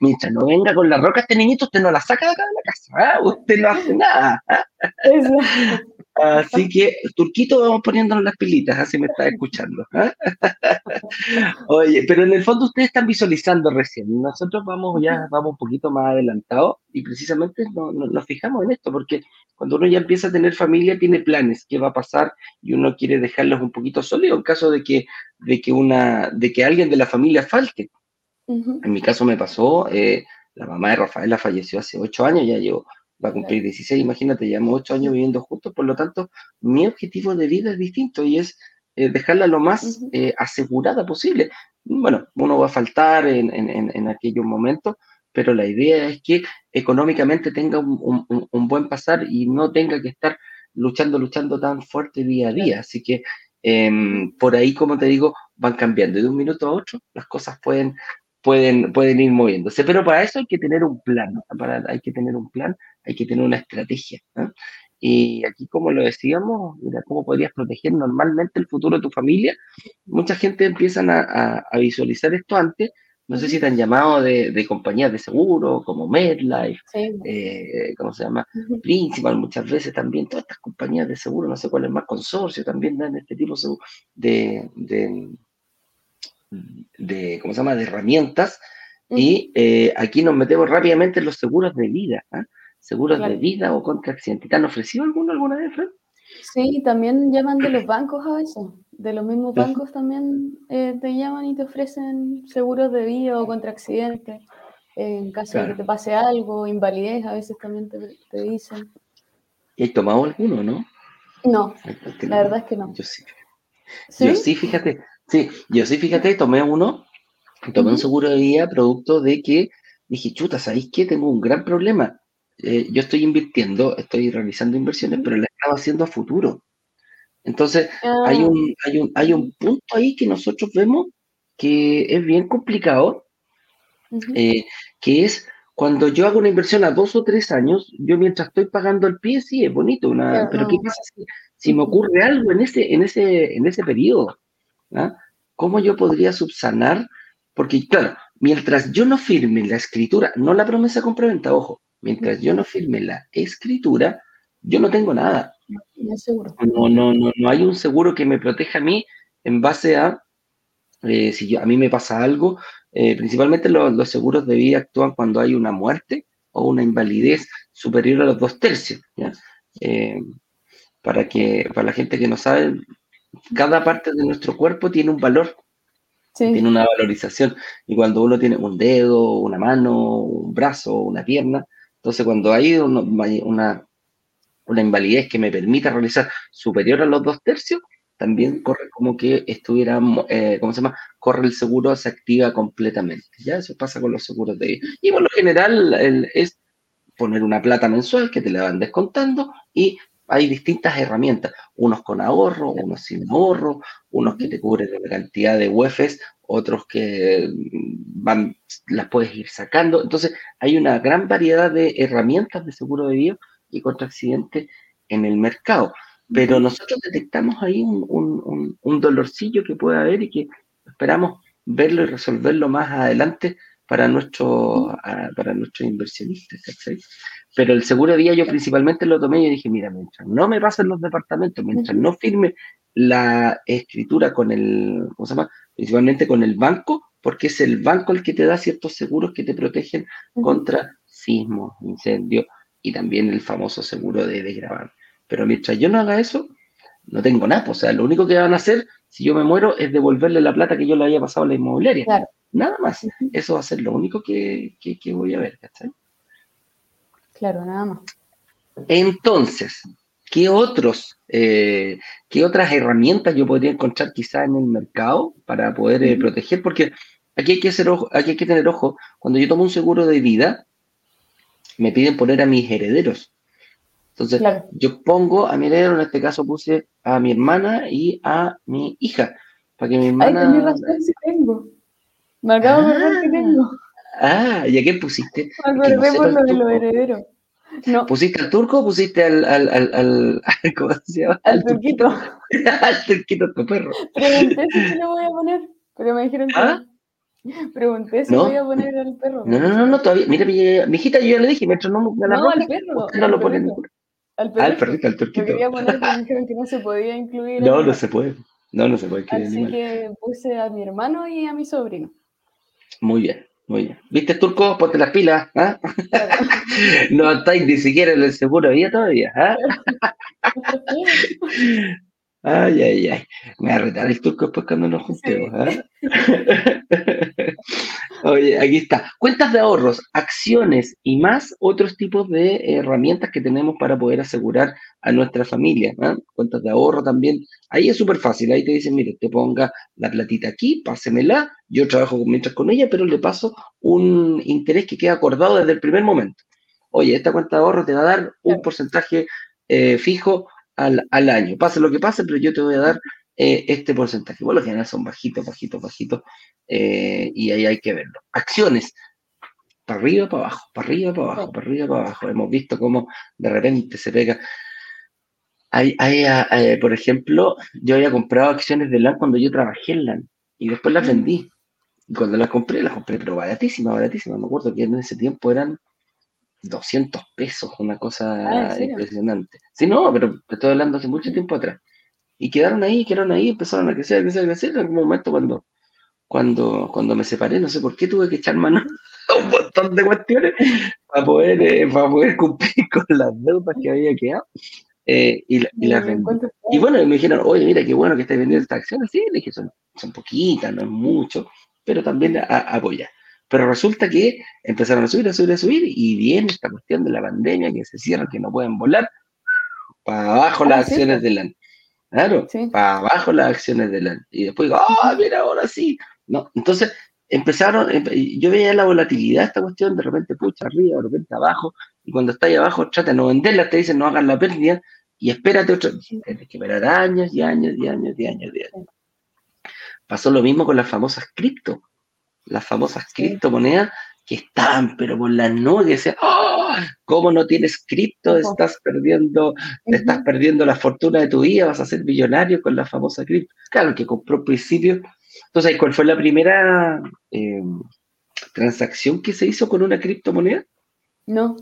mientras no venga con la roca este niñito, usted no la saca de acá de la casa, ¿ah? Usted no hace nada. Así que, Turquito, vamos poniéndonos las pilitas, así me está escuchando. ¿ah? Oye, pero en el fondo ustedes están visualizando recién. Nosotros vamos ya, vamos un poquito más adelantados y precisamente nos fijamos en esto, porque cuando uno ya empieza a tener familia, tiene planes, qué va a pasar y uno quiere dejarlos un poquito sólidos en caso de que, de que, una, de que alguien de la familia falte. En mi caso me pasó, eh, la mamá de Rafaela falleció hace ocho años, ya llevo va a cumplir 16, imagínate, llevamos 8 años viviendo juntos, por lo tanto, mi objetivo de vida es distinto y es eh, dejarla lo más eh, asegurada posible. Bueno, uno va a faltar en, en, en, aquellos momentos, pero la idea es que económicamente tenga un, un, buen pasar y no tenga que estar luchando, luchando tan fuerte día a día. Así que em, por ahí, como te digo, van cambiando. De un minuto a otro, las cosas pueden, pueden, pueden ir moviéndose. Pero para eso hay que tener un plan, para, hay que tener un plan hay que tener una estrategia. Y aquí, como lo decíamos, mira, ¿cómo podrías proteger normalmente el futuro de tu familia? Mucha gente empieza a, a, visualizar esto antes. No sé si te han llamado de, de compañías de seguro, como MedLife, eh, ¿cómo se llama? Principal, muchas veces también, todas estas compañías de seguro, no sé cuál es más, consorcio, también dan este tipo de, de, de ¿cómo se llama?, de herramientas. Y eh, aquí nos metemos rápidamente en los seguros de vida. ¿ah? seguros de vida o contra accidente. ¿Te han ofrecido alguno alguna vez, Fred? Sí, también llaman de los bancos a veces. De los mismos bancos también eh, te llaman y te ofrecen seguros de vida o contra accidente. en caso de que te pase algo, invalidez, a veces también te, dicen. ¿Y has tomado alguno, no? No, la verdad es que no. Yo sí. Yo sí, fíjate. Sí, yo sí, fíjate, tomé uno, tomé un seguro de vida producto de que dije, chuta, ¿sabéis qué? Tengo un gran problema eh, yo estoy invirtiendo, estoy realizando inversiones, pero las estaba haciendo a futuro. Entonces, hay, ah. un, hay, un, hay un punto ahí que nosotros vemos que es bien complicado, eh, que es cuando yo hago una inversión a dos o tres años, yo mientras estoy pagando el pie, sí, es bonito, una, pero ¿qué pasa si si me ocurre algo en ese, en ese, en ese periodo, ¿ah? ¿cómo yo podría subsanar? Porque, claro, mientras yo no firme la escritura, no la promesa compraventa, ojo, mientras yo no firme la escritura, yo no tengo nada. No, no, no, no hay un seguro que me proteja a mí en base a eh, si yo, a mí me pasa algo, eh, principalmente los, seguros de vida actúan cuando hay una muerte o una invalidez superior a los dos tercios. Eh, para que para la gente que no sabe, cada parte de nuestro cuerpo tiene un valor, tiene una valorización. Y cuando uno tiene un dedo, una mano, un brazo, una pierna, entonces cuando hay una, una invalidez que me permita realizar superior a los dos tercios, también corre como que estuviera, eh, ¿cómo se llama? Corre el seguro, se activa completamente. Ya eso pasa con los seguros de vida. Y por lo general es poner una plata mensual que te la van descontando y hay distintas herramientas, unos con ahorro, unos sin ahorro, unos que te cubren la cantidad de UEFs, otros que van, las puedes ir sacando. Entonces, hay una gran variedad de herramientas de seguro de vida y contra accidente en el mercado. Pero nosotros detectamos ahí un, un, dolorcillo que puede haber y que esperamos verlo y resolverlo más adelante para, nuestro, para nuestros inversionistas. Pero el seguro de vida yo principalmente lo tomé y dije, mira, mientras no me pasen los departamentos, mientras no firme la escritura con el, ¿cómo se llama? Principalmente con el banco, porque es el banco el que te da ciertos seguros que te protegen contra sismos, incendios y también el famoso seguro de desgravar. Pero mientras yo no haga eso, no tengo nada. Pues, o sea, lo único que van a hacer, si yo me muero, es devolverle la plata que yo le haya pasado a la inmobiliaria. Nada más. Eso va a ser lo único que, voy a ver, ¿cachai? Claro, nada más. Entonces, ¿qué otros, eh, qué otras herramientas yo podría encontrar quizá en el mercado para poder eh, proteger? Porque aquí hay que hacer ojo, aquí hay que tener ojo. Cuando yo tomo un seguro de vida, me piden poner a mis herederos. Entonces, yo pongo a mi heredero, en este caso puse a mi hermana y a mi hija, para que mi hermana... Ay, razón, sí tengo. Me acabo de acordar que tengo. Ah, ¿y a qué pusiste? Me acordé por lo de los herederos. No. ¿Pusiste al turco o pusiste al, al, al, al, ¿cómo se llama? Al, turquito. al turquito, tu perro. Pregunté si se lo voy a poner, pero me dijeron que ¿Ah? Pregunté si voy a poner al perro. No, no, no, no, todavía. Mira, mi, hijita, yo ya le dije, mientras no me la No, al perro. No lo ponen. Al perrito. al perrito, al turquito. quería poner, me dijeron que no se podía incluir. No, no se puede. No, no se puede incluir. Así que puse a mi hermano y a mi sobrino. Muy bien, muy bien. ¿Viste, Turco? Ponte las pilas. ¿ah? no estáis ni siquiera en el seguro de todavía. ¿ah? Ay, ay, ay. Me va a retar el turco después cuando nos juntemos. ¿eh? Oye, aquí está. Cuentas de ahorros, acciones y más otros tipos de herramientas que tenemos para poder asegurar a nuestra familia. ¿eh? Cuentas de ahorro también. Ahí es súper fácil. Ahí te dicen, mire, te ponga la platita aquí, pásemela. Yo trabajo mientras con ella, pero le paso un interés que queda acordado desde el primer momento. Oye, esta cuenta de ahorro te va a dar un porcentaje eh, fijo al, al, año. Pase lo que pase, pero yo te voy a dar eh, este porcentaje. Bueno, los general son bajitos, bajitos, bajitos, eh, y ahí hay que verlo. Acciones, para arriba, para abajo, para arriba, para abajo, para arriba, para abajo. Hemos visto cómo de repente se pega. Hay, hay, eh, por ejemplo, yo había comprado acciones de LAN cuando yo trabajé en LAN y después las mm. vendí. Y cuando las compré, las compré, pero baratísimas, baratísimas. Me acuerdo que en ese tiempo eran 200 pesos, una cosa ah, impresionante. Sí, no, pero estoy hablando hace mucho tiempo atrás. Y quedaron ahí, quedaron ahí, empezaron a crecer, a crecer, a crecer. En algún momento cuando, cuando, cuando me separé, no sé por qué tuve que echar mano a un montón de cuestiones para poder, eh, para poder cumplir con las deudas que había quedado. Eh, y, y, las vendí. Y bueno, me dijeron, oye, mira, qué bueno que estés vendiendo estas acciones. Sí, le dije, son, son poquitas, no es mucho, pero también a, apoyar. Pero resulta que empezaron a subir, a subir, a subir, y viene esta cuestión de la pandemia, que se cierra, que no pueden volar, para abajo las ah, acciones de Claro, para abajo las acciones de. Y después digo, ah, mira, ahora sí. No, entonces empezaron, yo veía la volatilidad de esta cuestión, de repente pucha arriba, de repente abajo, y cuando está ahí abajo trata de no venderla, te dicen no hagan la pérdida, y espérate otro, tienes que esperar años y años y años y años y años. Pasó lo mismo con las famosas cripto las famosas criptomonedas que estaban, pero por las nubes, ¡Oh! ¿cómo no tienes cripto? Estás perdiendo, te estás perdiendo la fortuna de tu vida, vas a ser millonario con la famosa cripto. Claro, que compró al principio. Entonces, ¿cuál fue la primera eh, transacción que se hizo con una criptomoneda? No.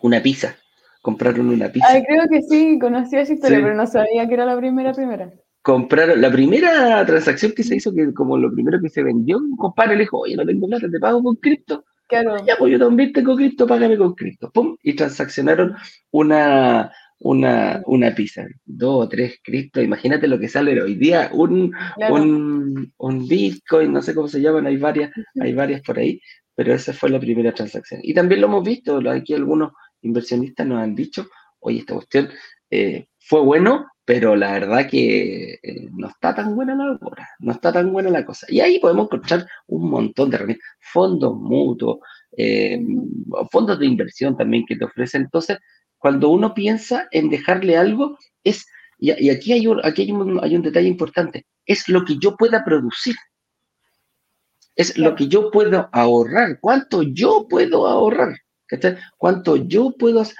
Una pizza. Compraron una pizza. Ay, creo que sí, conocía esa historia, pero no sabía que era la primera primera compraron, la primera transacción que se hizo, que como lo primero que se vendió, un compadre le dijo, oye, no tengo plata, te pago con cripto. Claro. Ya, pues yo también tengo cripto, págame con cripto. Pum, y transaccionaron una, una, una pizza, dos o tres cripto, imagínate lo que sale hoy día, un, un, un, Bitcoin, no sé cómo se llaman, hay varias, hay varias por ahí, pero esa fue la primera transacción. Y también lo hemos visto, aquí algunos inversionistas nos han dicho, oye, esta cuestión eh, fue bueno, pero la verdad que eh, no está tan buena la hora, no está tan buena la cosa. Y ahí podemos encontrar un montón de herramientas, fondos mutuos, eh, fondos de inversión también que te ofrecen. Entonces, cuando uno piensa en dejarle algo, es, y, aquí, hay un, aquí hay un, hay un detalle importante, es lo que yo pueda producir. Es lo que yo puedo ahorrar, cuánto yo puedo ahorrar, cuánto yo puedo hacer.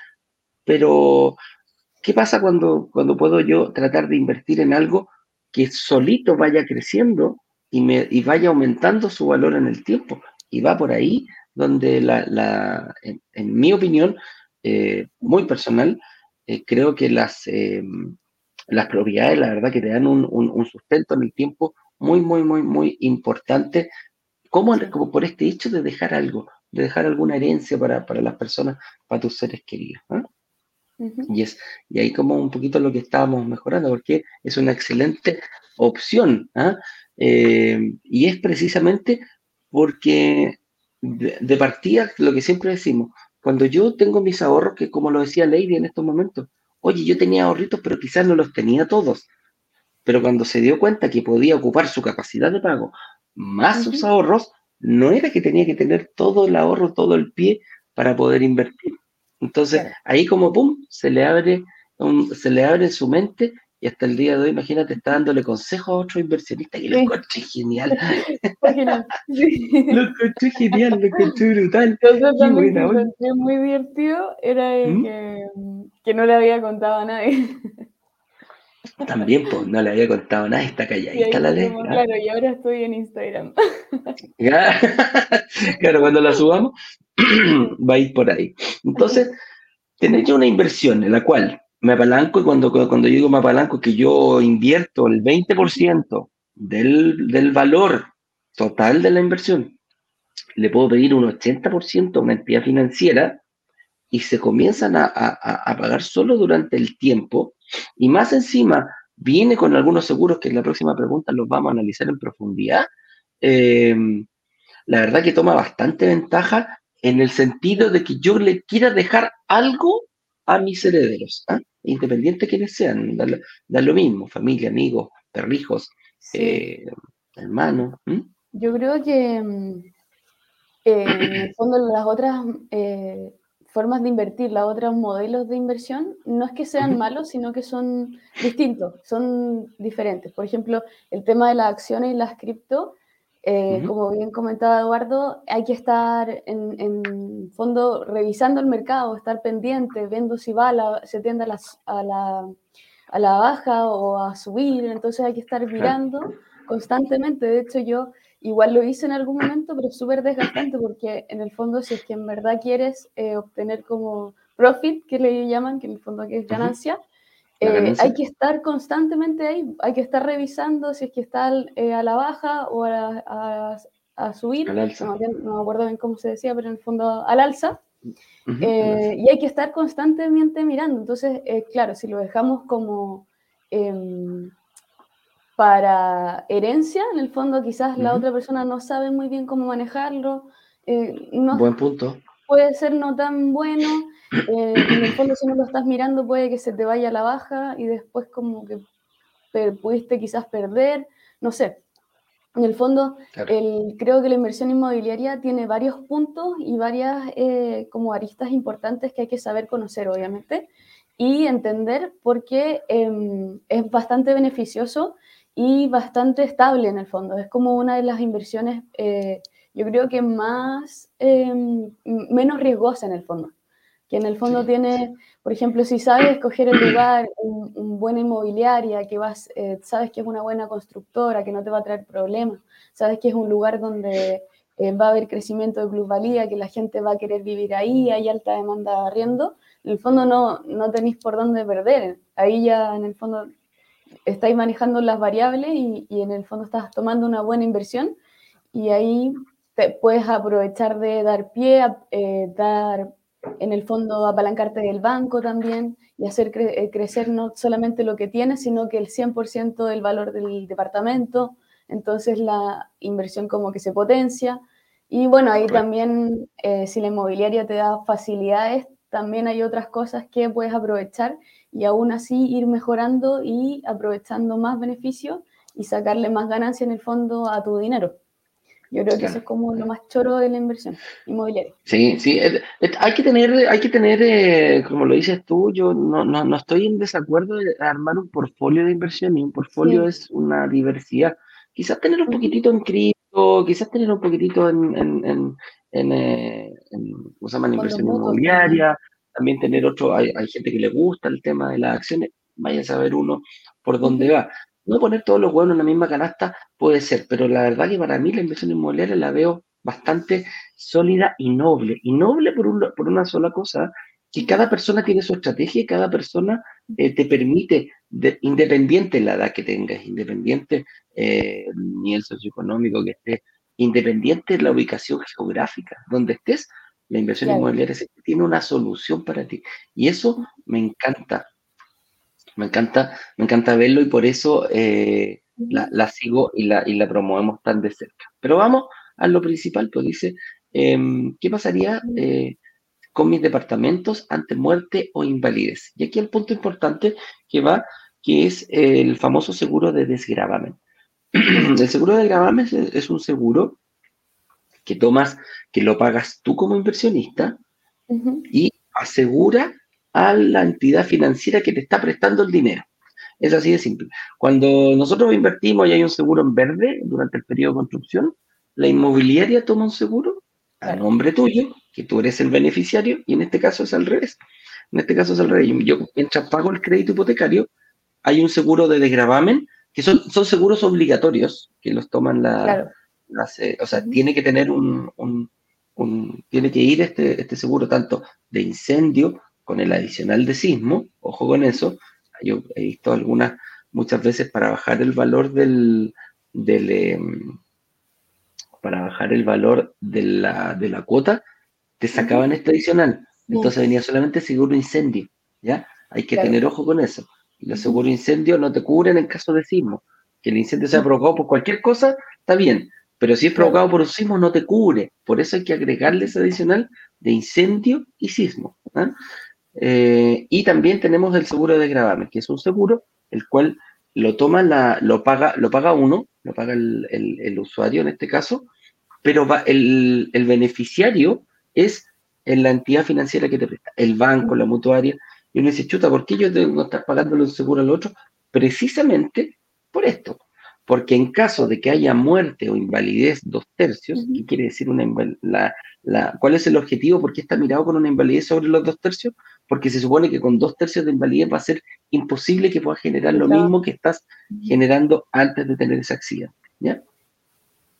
Pero ¿Qué pasa cuando, cuando puedo yo tratar de invertir en algo que solito vaya creciendo y, me, y vaya aumentando su valor en el tiempo? Y va por ahí donde, la, la en, mi opinión, eh, muy personal, eh, creo que las, em, las propiedades, la verdad, que te dan un, un, sustento en el tiempo muy, muy, muy, muy importante, como, como por este hecho de dejar algo, de dejar alguna herencia para, para las personas, para tus seres queridos. ¿eh? Y, es, y ahí como un poquito lo que estábamos mejorando, porque es una excelente opción. ¿ah? Eh, y es precisamente porque de, partida, lo que siempre decimos, cuando yo tengo mis ahorros, que como lo decía Lady en estos momentos, oye, yo tenía ahorritos, pero quizás no los tenía todos. Pero cuando se dio cuenta que podía ocupar su capacidad de pago más sus ahorros, no era que tenía que tener todo el ahorro, todo el pie para poder invertir. Entonces, ahí como pum, se le abre se le abre su mente y hasta el día de hoy, imagínate, está dándole consejos a otro inversionista que lo encontré genial. lo encontré genial, lo encontré brutal. Entonces, también lo encontré muy divertido era ¿Mm? que, que, no le había contado a nadie. También, pues, no le había contado nada, está calladita la ley. Claro, y ahora estoy en Instagram. claro, cuando la subamos, va a ir por ahí. Entonces, tener yo una inversión en la cual me apalanco, y cuando, cuando digo me apalanco, que yo invierto el 20% del, del valor total de la inversión, le puedo pedir un 80% a una entidad financiera y se comienzan a, a, pagar solo durante el tiempo y más encima viene con algunos seguros que en la próxima pregunta los vamos a analizar en profundidad. Eh, la verdad que toma bastante ventaja en el sentido de que yo le quiera dejar algo a mis herederos, ¿ah? independiente de quienes sean, da, lo mismo, familia, amigos, perrijos, eh, hermanos. Yo creo que mm, eh, en el fondo las otras eh, formas de invertir, las otras modelos de inversión, no es que sean malos, sino que son distintos, son diferentes. Por ejemplo, el tema de las acciones y las cripto, eh, como bien comentaba Eduardo, hay que estar en, en, fondo revisando el mercado, estar pendiente, viendo si va la, se tiende a la, a, la, a la, baja o a subir, entonces hay que estar mirando constantemente. De hecho, yo igual lo hice en algún momento, pero es súper desgastante porque en el fondo si es que en verdad quieres eh, obtener como profit, que le llaman, que en el fondo que es ganancia, eh, hay que estar constantemente ahí, hay que estar revisando si es que está eh, a la baja o a, a, subir, no, me acuerdo bien cómo se decía, pero en el fondo al alza. Eh, y hay que estar constantemente mirando. Entonces, claro, si lo dejamos como em, para herencia, en el fondo quizás la otra persona no sabe muy bien cómo manejarlo. no, Buen punto. Puede ser no tan bueno eh, en el fondo si no lo estás mirando puede que se te vaya a la baja y después como que pudiste quizás perder, no sé. En el fondo, el, creo que la inversión inmobiliaria tiene varios puntos y varias eh, como aristas importantes que hay que saber conocer, obviamente, y entender porque em, es bastante beneficioso y bastante estable en el fondo. Es como una de las inversiones eh, yo creo que más, em, menos riesgosa en el fondo. Que en el fondo tiene, por ejemplo, si sabes escoger el lugar, un, buena inmobiliaria, que vas, eh, sabes que es una buena constructora, que no te va a traer problemas, sabes que es un lugar donde eh, va a haber crecimiento de plusvalía, que la gente va a querer vivir ahí, hay alta demanda de arriendo, en el fondo no, no tenéis por dónde perder. Ahí ya en el fondo estáis manejando las variables y, y, en el fondo estás tomando una buena inversión y ahí te puedes aprovechar de dar pie, eh, dar en el fondo apalancarte del banco también y hacer eh, crecer no solamente lo que tienes, sino que el 100% del valor del departamento. Entonces la inversión como que se potencia. Y bueno, ahí también eh, si la inmobiliaria te da facilidades, también hay otras cosas que puedes aprovechar y aún así ir mejorando y aprovechando más beneficios y sacarle más ganancia en el fondo a tu dinero. Yo creo que eso es como lo más choro de la inversión inmobiliaria. Sí, sí, hay que tener, hay que tener, eh, como lo dices tú, yo no, no, no, estoy en desacuerdo de armar un portfolio de inversión y un portfolio es una diversidad. Quizás tener un poquitito en cripto, quizás tener un poquitito en, en, en, en, eh, ¿cómo se llama? inversión inmobiliaria, también tener otro, hay, hay, gente que le gusta el tema de las acciones, vaya a saber uno por dónde va. No poner todos los huevos en la misma canasta puede ser, pero la verdad que para mí la inversión inmobiliaria la veo bastante sólida y noble. Y noble por, un, por una sola cosa, que cada persona tiene su estrategia y cada persona eh, te permite, de, independiente de la edad que tengas, independiente eh, el nivel socioeconómico que estés, independiente de la ubicación geográfica donde estés, la inversión inmobiliaria tiene una solución para ti. Y eso me encanta. Me encanta, me encanta verlo y por eso eh, la, sigo y la, y la promovemos tan de cerca. Pero vamos a lo principal, pues dice, em, ¿qué pasaría eh, con mis departamentos ante muerte o invalidez? Y aquí el punto importante que va, que es el famoso seguro de desgravamen. el seguro de desgravamen es un seguro que tomas, que lo pagas tú como inversionista y asegura a la entidad financiera que te está prestando el dinero. Es así de simple. Cuando nosotros invertimos y hay un seguro en verde durante el periodo de construcción, la inmobiliaria toma un seguro a nombre tuyo, que tú eres el beneficiario, y en este caso es al revés. En este caso es al revés. Yo, mientras pago el crédito hipotecario, hay un seguro de desgravamen, que son, son seguros obligatorios, que los toman la, o sea, tiene que tener un, tiene que ir este, este seguro tanto de incendio con el adicional de sismo, ojo con eso, yo he visto algunas, muchas veces para bajar el valor del, del em, para bajar el valor de la, de la cuota, te sacaban este adicional. Entonces venía solamente seguro incendio, ¿ya? Hay que tener ojo con eso. Los seguros incendio no te cubren en caso de sismo. Que el incendio sea provocado por cualquier cosa, está bien, pero si es provocado por un sismo, no te cubre. Por eso hay que agregarle ese adicional de incendio y sismo. ¿ah? Eh, y también tenemos el seguro de gravamen, que es un seguro el cual lo toma la, lo paga, lo paga uno, lo paga el, usuario en este caso, pero va, el, beneficiario es en la entidad financiera que te presta, el banco, la mutuaria. Y uno dice, chuta, ¿por qué yo tengo que estar pagando el seguro al otro? Precisamente por esto, porque en caso de que haya muerte o invalidez dos tercios, ¿qué quiere decir una la, la, cuál es el objetivo? ¿Por qué está mirado con una invalidez sobre los dos tercios? Porque se supone que con dos tercios de invalidez va a ser imposible que puedas generar lo mismo que estás generando antes de tener ese accidente. ¿ya?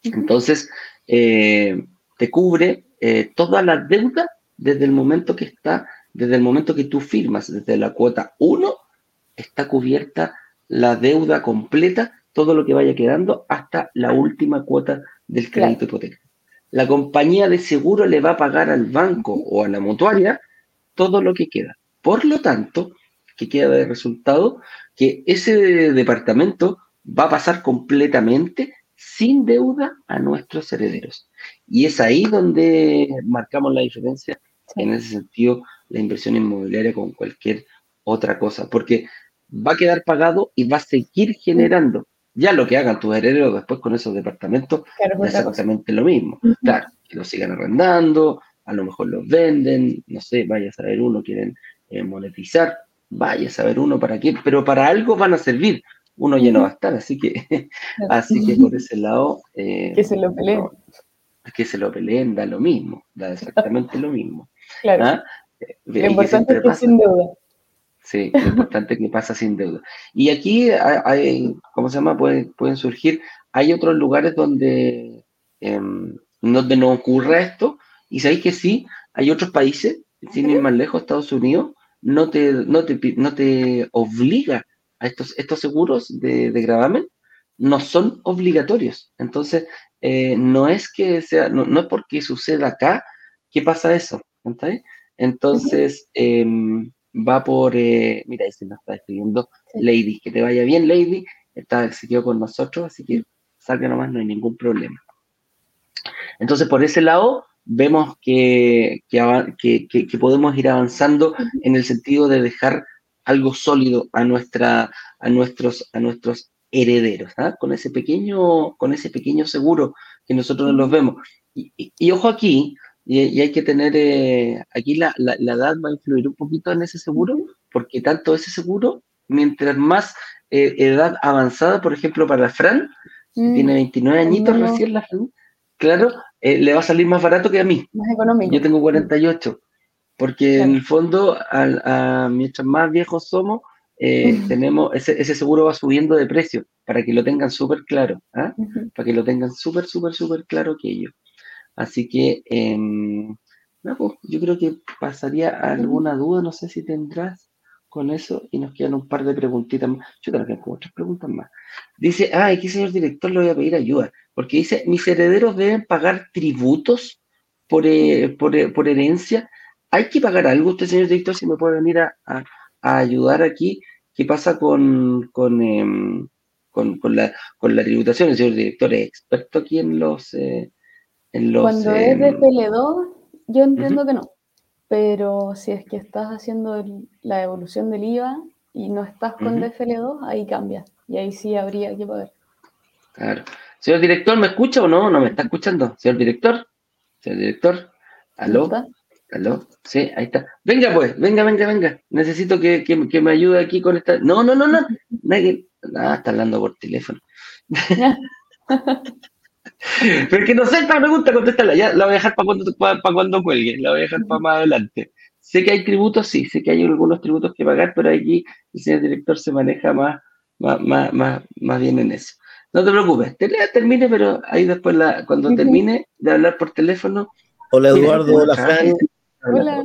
Entonces, eh, te cubre eh, toda la deuda desde el momento que está, desde el momento que tú firmas, desde la cuota 1, está cubierta la deuda completa todo lo que vaya quedando hasta la última cuota del crédito hipotecario. La compañía de seguro le va a pagar al banco o a la mutuaria todo lo que queda. Por lo tanto, que queda de resultado que ese departamento va a pasar completamente sin deuda a nuestros herederos. Y es ahí donde marcamos la diferencia, en ese sentido, la inversión inmobiliaria con cualquier otra cosa, porque va a quedar pagado y va a seguir generando ya lo que hagan tus herederos después con esos departamentos es exactamente lo mismo. Claro, que los sigan arrendando, a lo mejor los venden, no sé, vaya a saber uno, quieren eh, monetizar, vaya a saber uno para qué, pero para algo van a servir. Uno ya no va a estar, así que, así que por ese lado. Eh, que se lo peleen. que se lo peleen da lo mismo, da exactamente lo mismo. Claro. ¿ah? Lo importante es que sin deuda. Sí, lo importante es que pasa sin deuda. Y aquí, hay, ¿cómo se llama? Pueden, pueden surgir, hay otros lugares donde, donde no ocurra esto, y sabéis que sí, hay otros países, sin ir más lejos, Estados Unidos, no te, no te, no te obliga a estos, estos seguros de, de gravamen, no son obligatorios. Entonces, eh, no es que sea, no, es porque suceda acá que pasa eso. Entonces, em, va por, eh, mira, ahí se nos está escribiendo Lady, que te vaya bien, Lady, está, se quedó con nosotros, así que salga nomás, no hay ningún problema. Entonces, por ese lado, vemos que, que, podemos ir avanzando en el sentido de dejar algo sólido a, nuestra, a, nuestros, a nuestros herederos, ¿ah? con, ese pequeño, con ese pequeño seguro que nosotros los vemos. Y, ojo aquí, y, hay que tener, eh, aquí la, la, edad va a influir un poquito en ese seguro, porque tanto ese seguro, mientras más eh, edad avanzada, por ejemplo, para Fran, mm. tiene 29 añitos recién la Fran, claro, eh, le va a salir más barato que a mí. Más económico. Yo tengo 48, porque en el fondo, a, mientras más viejos somos, eh, tenemos, ese, ese, seguro va subiendo de precio, para que lo tengan súper claro, ¿ah? para que lo tengan súper, súper, súper claro que ellos. Así que, em, pues, yo creo que pasaría alguna duda, no sé si tendrás con eso, y nos quedan un par de preguntitas más. Yo creo que como otras preguntas más. Dice, ah, aquí señor director le voy a pedir ayuda, porque dice, mis herederos deben pagar tributos por, eh, por, eh, por herencia. ¿Hay que pagar algo usted, señor director, si me puede venir a, a, ayudar aquí? ¿Qué pasa con, em, con, con, la, con la tributación? El señor director es experto aquí en los... Eh, en los Cuando es de PL2, em, yo entiendo que no. Pero si es que estás haciendo la evolución del IVA y no estás con DFL2, ahí cambia. Y ahí sí habría que poder. Claro. Señor director, ¿me escucha o no? ¿No me está escuchando? Señor director, señor director, ¿aló? ¿Aló? Sí, ahí está. Venga pues, venga, venga, venga. Necesito que, me ayude aquí con esta... No, no, no, no. Nadie... Ah, está hablando por teléfono. Pero es que no sé esta pregunta, contestarla. Ya la voy a dejar para cuando, para, cuando cuelgue, la voy a dejar para más adelante. Sé que hay tributos, sí, sé que hay algunos tributos que pagar, pero aquí el señor director se maneja más, más, más, más, bien en eso. No te preocupes, termine, pero ahí después, la, cuando termine de hablar por teléfono. Hola Eduardo, hola Fran. Hola.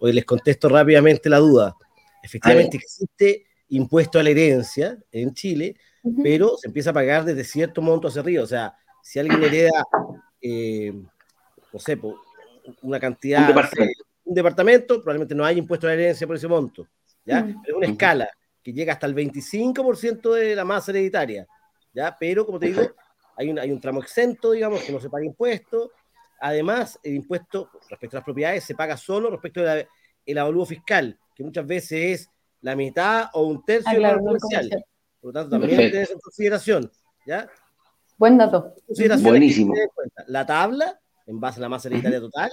Hoy les contesto rápidamente la duda. Efectivamente existe impuesto a la herencia en Chile, pero se empieza a pagar desde cierto monto hacia arriba. O sea, si alguien hereda, eh, no sé, una cantidad, un departamento. probablemente no hay impuesto a la herencia por ese monto, ¿ya? Mm. Es una escala que llega hasta el 25% de la masa hereditaria, ¿ya? Pero, como te digo, hay un, hay un tramo exento, digamos, que no se paga impuesto. Además, el impuesto respecto a las propiedades se paga solo respecto del avalúo fiscal, que muchas veces es la mitad o un tercio del avalúo comercial. Por lo tanto, también tienes en consideración, ¿ya? Buen dato. Buenísimo. La tabla, en base a la masa hereditaria total,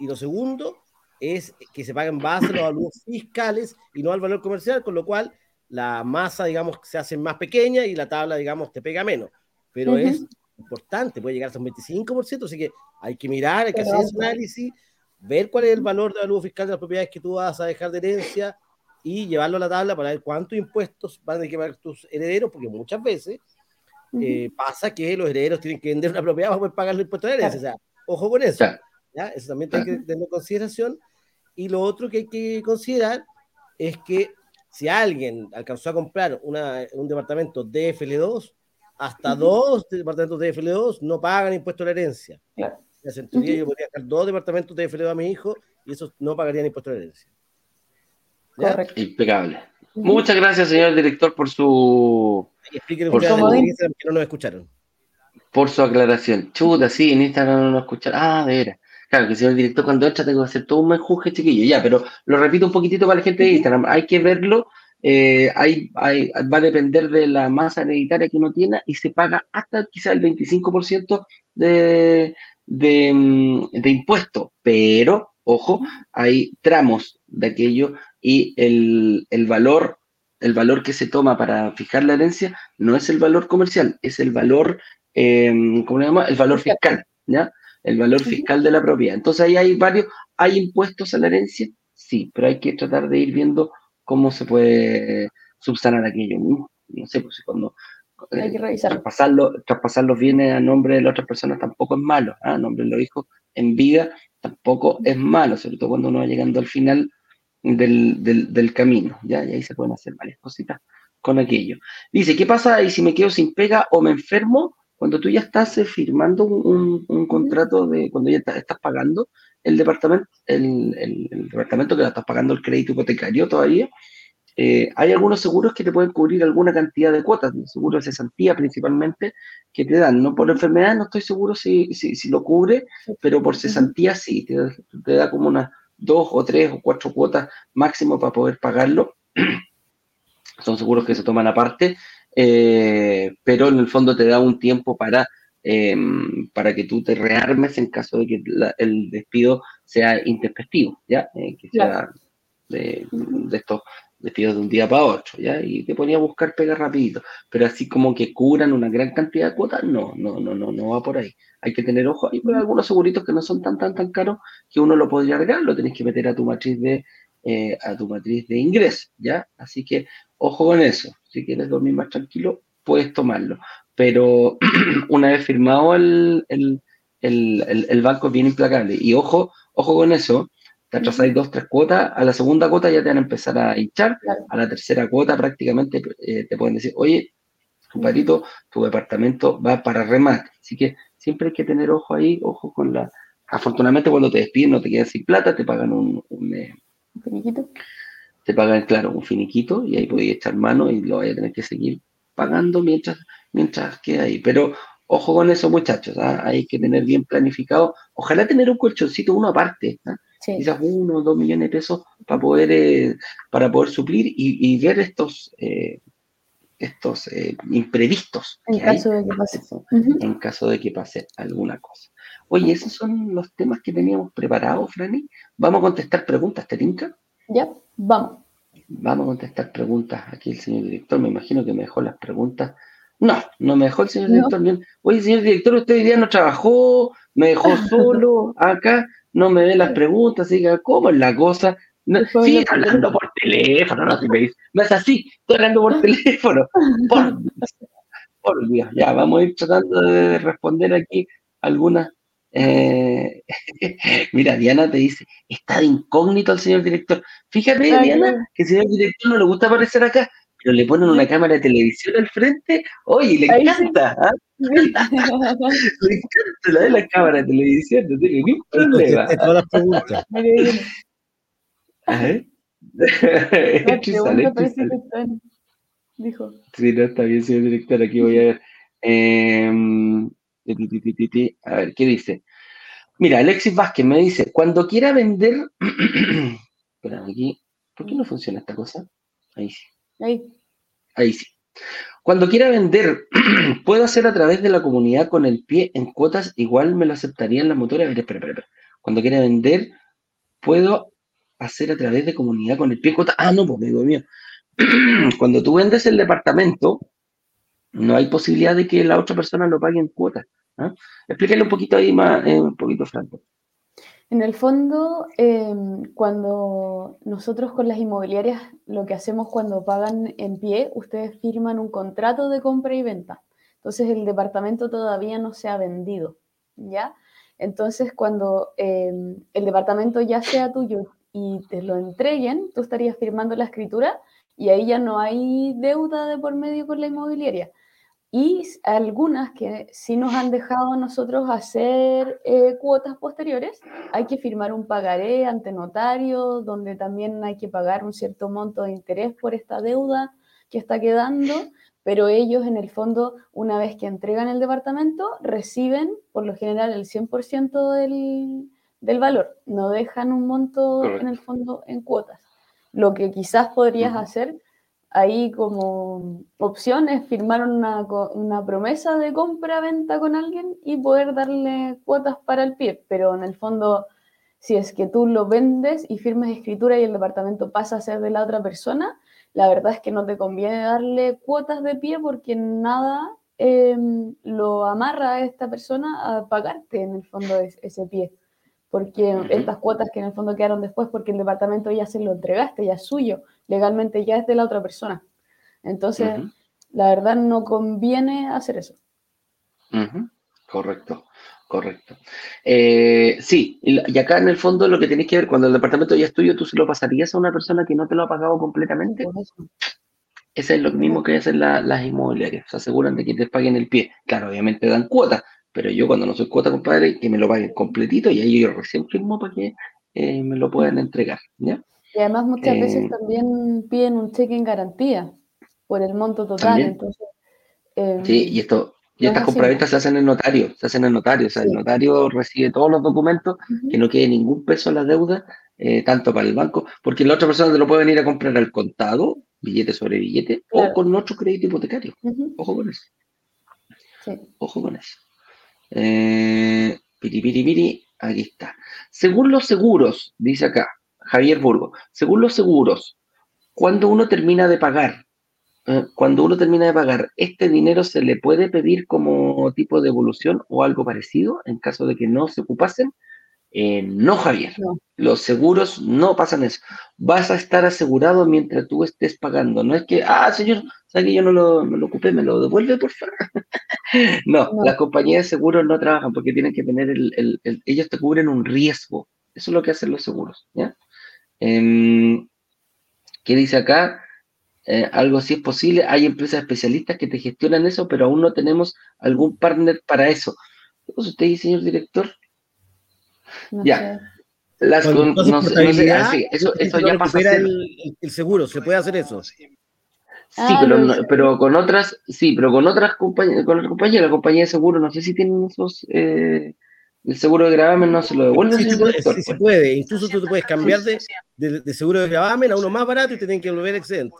y lo segundo es que se paga en base a los valores fiscales y no al valor comercial, con lo cual la masa, digamos, se hace más pequeña y la tabla, digamos, te pega menos. Pero es importante, puede llegar hasta un 25%, así que hay que mirar, hay que hacer ese análisis, ver cuál es el valor de valor fiscal de las propiedades que tú vas a dejar de herencia y llevarlo a la tabla para ver cuántos impuestos van a tener que pagar tus herederos, porque muchas veces eh, pasa que los herederos tienen que vender una propiedad para poder pagar el impuesto de herencia. O sea, ojo con eso. ¿ya? Eso también hay que tener en consideración. Y lo otro que hay que considerar es que si alguien alcanzó a comprar una, un departamento DFL2, hasta dos departamentos DFL2 no pagan impuesto a la herencia. Claro. En teoría yo podría dejar dos departamentos DFL2 a mi hijo y esos no pagarían impuesto a la herencia. Correcto. Impecable. Muchas gracias, señor director, por su. por su... que no nos escucharon. Por su aclaración. Chuta, sí, en Instagram no nos escucharon. Ah, de veras. Claro, que el señor director cuando entra tengo que hacer todo un menjuje, chiquillo. Ya, pero lo repito un poquitito para la gente de Instagram. Hay que verlo. Eh, hay, hay, va a depender de la masa hereditaria que uno tiene y se paga hasta quizá el 25% de, de, mm, de impuesto. Pero, ojo, hay tramos de aquello y el, valor, el valor que se toma para fijar la herencia no es el valor comercial, es el valor, eh, ¿cómo se llama? El valor fiscal, ¿ya? el valor fiscal de la propiedad. Entonces ahí hay varios, ¿hay impuestos a la herencia? Sí, pero hay que tratar de ir viendo cómo se puede subsanar aquello. No, sé, pues cuando hay que eh, traspasar, los bienes a nombre de la otra persona tampoco es malo, ¿ah? a nombre de los hijos en vida tampoco es malo, sobre todo cuando uno va llegando al final del, camino, ¿ya? Y ahí se pueden hacer varias cositas con aquello. Dice, ¿qué pasa y si me quedo sin pega o me enfermo? Cuando tú ya estás eh, firmando un, contrato de, cuando ya estás, pagando el departamento, el, departamento que la estás pagando el crédito hipotecario todavía, eh, hay algunos seguros que te pueden cubrir alguna cantidad de cuotas, seguros de cesantía principalmente, que te dan. No por enfermedad, no estoy seguro si, si, lo cubre, pero por cesantía sí, te, te da como unas dos o tres o cuatro cuotas máximo para poder pagarlo. Son seguros que se toman aparte, eh, pero en el fondo te da un tiempo para, em, para que tú te rearmes en caso de que el despido sea intempestivo, ¿ya? Eh, que sea de, de estos despidos de un día para otro, ¿ya? Y te ponía a buscar pegar rapidito, pero así como que cubran una gran cantidad de cuotas, no, no, no, no, no va por ahí. Hay que tener ojo, hay algunos seguritos que no son tan, tan, tan caros que uno lo podría agregar, lo tenés que meter a tu matriz de, eh, a tu matriz de ingreso, ¿ya? Así que ojo con eso, si quieres dormir más tranquilo, puedes tomarlo, pero una vez firmado el, el, el, el banco es bien implacable, y ojo, ojo con eso, te atrasáis dos, tres cuotas, a la segunda cuota ya te van a empezar a hinchar, a la tercera cuota prácticamente eh, te pueden decir, oye, compadrito, tu departamento va para remate. Así que siempre hay que tener ojo ahí, ojo con la... Afortunadamente cuando te despiden no te quedas sin plata, te pagan un... un, eh, finiquito. Te pagan, claro, un finiquito y ahí podéis echar mano y lo vais a tener que seguir pagando mientras, mientras queda ahí. Pero ojo con eso, muchachos, ¿ah? hay que tener bien planificado. Ojalá tener un colchoncito uno aparte. ¿ah? Quizás uno o dos millones de pesos para poder, eh, para poder suplir y, ver estos, eh, estos eh, imprevistos. En caso de que pase. En caso de que pase alguna cosa. Oye, esos son los temas que teníamos preparados, Franny. Vamos a contestar preguntas, ¿te tinca? Ya, vamos. Vamos a contestar preguntas. Aquí el señor director, me imagino que me dejó las preguntas. No, no me dejó el señor director. Oye, señor director, usted hoy día no trabajó, me dejó solo acá no me ve las preguntas, diga, ¿cómo es la cosa? sí, hablando por teléfono, no si me dice, no es así, estoy hablando por teléfono. Por, Dios, ya, vamos a ir tratando de responder aquí algunas. Eh, mira, Diana te dice, está de incógnito el señor director. Fíjate, Diana, que el señor director no le gusta aparecer acá, pero le ponen una cámara de televisión al frente, oye, le encanta. ¿ah? le encanta la de la cámara de televisión, no tiene ningún problema. todas las preguntas. Dijo. Sí, no, está bien, señor director, aquí voy a ver. Em, a ver, ¿qué dice? Mira, Alexis Vázquez me dice, cuando quiera vender... Espera, aquí... ¿Por qué no funciona esta cosa? Ahí sí. Ahí. Ahí sí. Cuando quiera vender, ¿puedo hacer a través de la comunidad con el pie en cuotas? Igual me lo aceptarían las motoras. espera, espera, espera. Cuando quiera vender, ¿puedo hacer a través de comunidad con el pie en cuotas? Ah, no, pues amigo mío. Cuando tú vendes el departamento, no hay posibilidad de que la otra persona lo pague en cuotas. ¿ah? Explíquenle un poquito ahí más, eh, un poquito, Franco. En el fondo, em, cuando nosotros con las inmobiliarias lo que hacemos cuando pagan en pie, ustedes firman un contrato de compra y venta. Entonces el departamento todavía no se ha vendido, ¿ya? Entonces cuando em, el departamento ya sea tuyo y te lo entreguen, tú estarías firmando la escritura y ahí ya no hay deuda de por medio con la inmobiliaria y algunas que sí nos han dejado a nosotros hacer eh, cuotas posteriores, hay que firmar un pagaré ante notario, donde también hay que pagar un cierto monto de interés por esta deuda que está quedando, pero ellos en el fondo, una vez que entregan el departamento, reciben por lo general el 100% del, del valor, no dejan un monto en el fondo en cuotas. Lo que quizás podrías hacer ahí como opción es firmar una, una promesa de compra-venta con alguien y poder darle cuotas para el pie, pero en el fondo, si es que tú lo vendes y firmes escritura y el departamento pasa a ser de la otra persona, la verdad es que no te conviene darle cuotas de pie porque nada em, lo amarra a esta persona a pagarte en el fondo ese pie. Porque estas cuotas que en el fondo quedaron después, porque el departamento ya se lo entregaste, ya es suyo, legalmente ya es de la otra persona. Entonces, la verdad no conviene hacer eso. Correcto, correcto. Eh, sí, y acá en el fondo lo que tienes que ver, cuando el departamento ya es tuyo, tú se lo pasarías a una persona que no te lo ha pagado completamente. Eso es lo mismo que hacen las inmobiliarias, se aseguran de que te paguen el pie. Claro, obviamente dan cuotas, pero yo cuando no soy cuota, compadre, que me lo paguen completito y ahí yo recién firmo para que eh, me lo puedan entregar. ¿ya? Y además muchas veces eh, también piden un cheque en garantía por el monto total. Entonces, em, sí, y esto, y estas compraventas se hacen en notario, se hacen en notario, o sea, el notario recibe todos los documentos, que no quede ningún peso en la deuda, eh, tanto para el banco, porque la otra persona te lo puede venir a comprar al contado, billete sobre billete, o con otro crédito hipotecario. Ojo con eso. Ojo con eso. Eh, piri, piri, piri, aquí está. Según los seguros, dice acá Javier Burgo, según los seguros, cuando uno termina de pagar, eh, cuando uno termina de pagar, ¿este dinero se le puede pedir como tipo de evolución o algo parecido en caso de que no se ocupasen? Eh, no, Javier. Los seguros no pasan eso. Vas a estar asegurado mientras tú estés pagando. No es que, ah, señor, ¿sabe que yo no lo, ocupé? ¿Me lo devuelve, por favor? no, las compañías de seguros no trabajan porque tienen que tener el, ellos te cubren un riesgo. Eso es lo que hacen los seguros. ¿ya? Em, ¿Qué dice acá? Eh, algo así es posible. Hay empresas especialistas que te gestionan eso, pero aún no tenemos algún partner para eso. ¿Usted dice, señor director? ya. Las no, sé, ah, eso, eso ya pasa el, el, seguro, se puede hacer eso. Sí, ah, pero, pero con otras, sí, pero con otras compañías, con otras compañías, la compañía de seguro, no sé si tienen esos, eh, el seguro de gravamen no se lo devuelve. Sí, sí, se puede, incluso tú te puedes cambiar de, de, seguro de gravamen a uno más barato y te tienen que devolver excedente.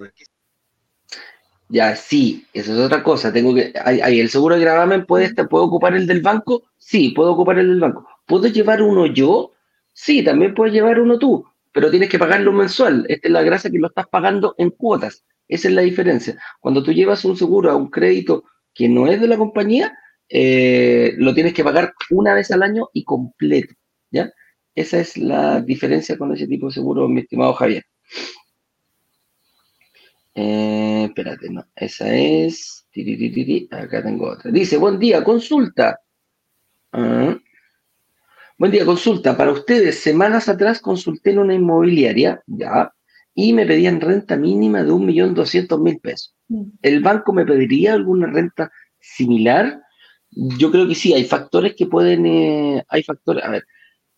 Ya, sí, eso es otra cosa. Tengo que, hay, el seguro de gravamen puede, ¿puedo ocupar el del banco? Sí, puedo ocupar el del banco. ¿Puedo llevar uno yo? Sí, también puedes llevar uno tú, pero tienes que pagarlo mensual. Esta es la gracia que lo estás pagando en cuotas. Esa es la diferencia. Cuando tú llevas un seguro a un crédito que no es de la compañía, eh, lo tienes que pagar una vez al año y completo. ¿ya? Esa es la diferencia con ese tipo de seguro, mi estimado Javier. Eh, espérate, no, esa es. Acá tengo otra. Dice, buen día, consulta. Ah. Buen día, consulta. Para ustedes, semanas atrás consulté en una inmobiliaria, ya, y me pedían renta mínima de 1.200.000 pesos. Mm. ¿El banco me pediría alguna renta similar? Yo creo que sí, hay factores que pueden, eh, hay factores, a ver,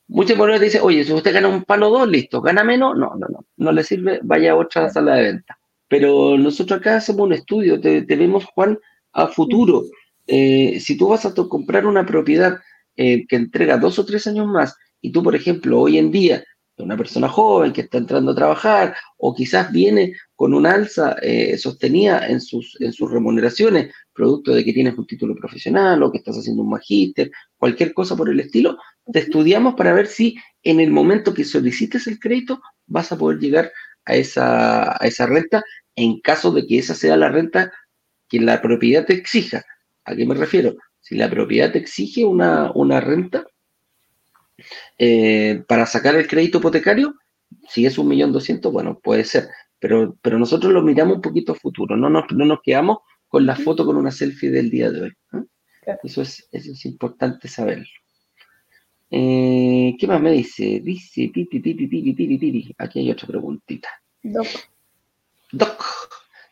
muchas personas dicen, oye, si usted gana un palo dos, listo, gana menos, no, no, no, no le sirve, vaya a otra sala de venta. Pero nosotros acá hacemos un estudio, te, vemos, Juan, a futuro. Eh, si tú vas a comprar una propiedad eh, que entrega dos o tres años más, y tú, por ejemplo, hoy en día, una persona joven que está entrando a trabajar, o quizás viene con un alza eh, sostenida en sus, en sus remuneraciones, producto de que tienes un título profesional o que estás haciendo un magíster, cualquier cosa por el estilo, te estudiamos para ver si en el momento que solicites el crédito vas a poder llegar a esa, a esa renta en caso de que esa sea la renta que la propiedad te exija. ¿A qué me refiero? Si la propiedad te exige una, renta eh, para sacar el crédito hipotecario, si es un millón doscientos, bueno, puede ser. Pero, pero nosotros lo miramos un poquito a futuro, no nos, no nos quedamos con la foto con una selfie del día de hoy. Eso, es, eso es importante saberlo. Eh, ¿Qué más me dice? Dice, aquí hay otra preguntita. Doc. Doc.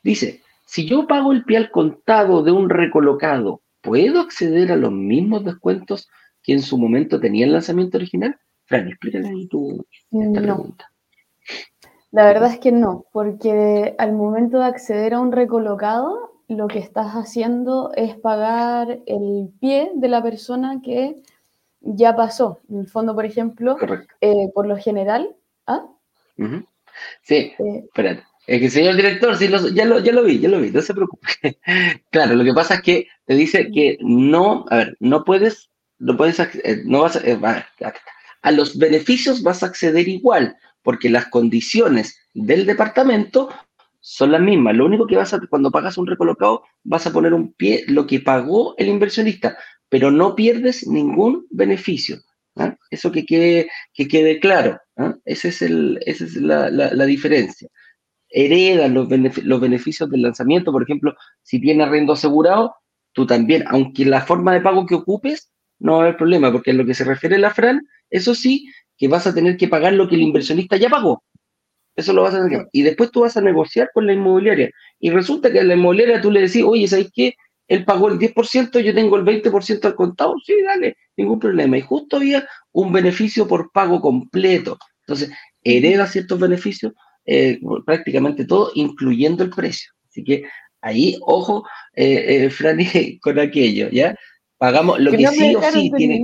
Dice, si yo pago el pie al contado de un recolocado, ¿puedo acceder a los mismos descuentos que en su momento tenía el lanzamiento original? Fran, explícale ahí tu pregunta. La verdad es que no, porque al momento de acceder a un recolocado, lo que estás haciendo es pagar el pie de la persona que ya pasó. En el fondo, por ejemplo, eh, por lo general. ¿ah? Sí, eh, espérate. Es que señor director, sí, ya, lo, ya lo vi, ya lo vi, no se preocupe. claro, lo que pasa es que te dice que no, a ver, no puedes, no puedes, eh, no vas eh, a, los beneficios vas a acceder igual, porque las condiciones del departamento son las mismas. Lo único que vas a, cuando pagas un recolocado, vas a poner un pie lo que pagó el inversionista, pero no pierdes ningún beneficio. ¿ah? Eso que quede, que quede claro. Ese es el, esa es la, la, diferencia. Heredan los, los beneficios del lanzamiento, por ejemplo, si tienes arrendo asegurado, tú también, aunque la forma de pago que ocupes, no va a haber problema, porque en lo que se refiere a la FRAN, eso sí, que vas a tener que pagar lo que el inversionista ya pagó. Eso lo vas a tener. Y después tú vas a negociar con la inmobiliaria. Y resulta que a la inmobiliaria tú le decís, oye, ¿sabes qué? Él pagó el 10%, yo tengo el 20% al contado. Sí, dale, ningún problema. Y justo había un beneficio por pago completo. Entonces, hereda ciertos beneficios, eh, prácticamente todo, incluyendo el precio. Así que ahí, ojo, eh, eh Franny, con aquello, ¿ya? Pagamos lo que, sí o sí tiene.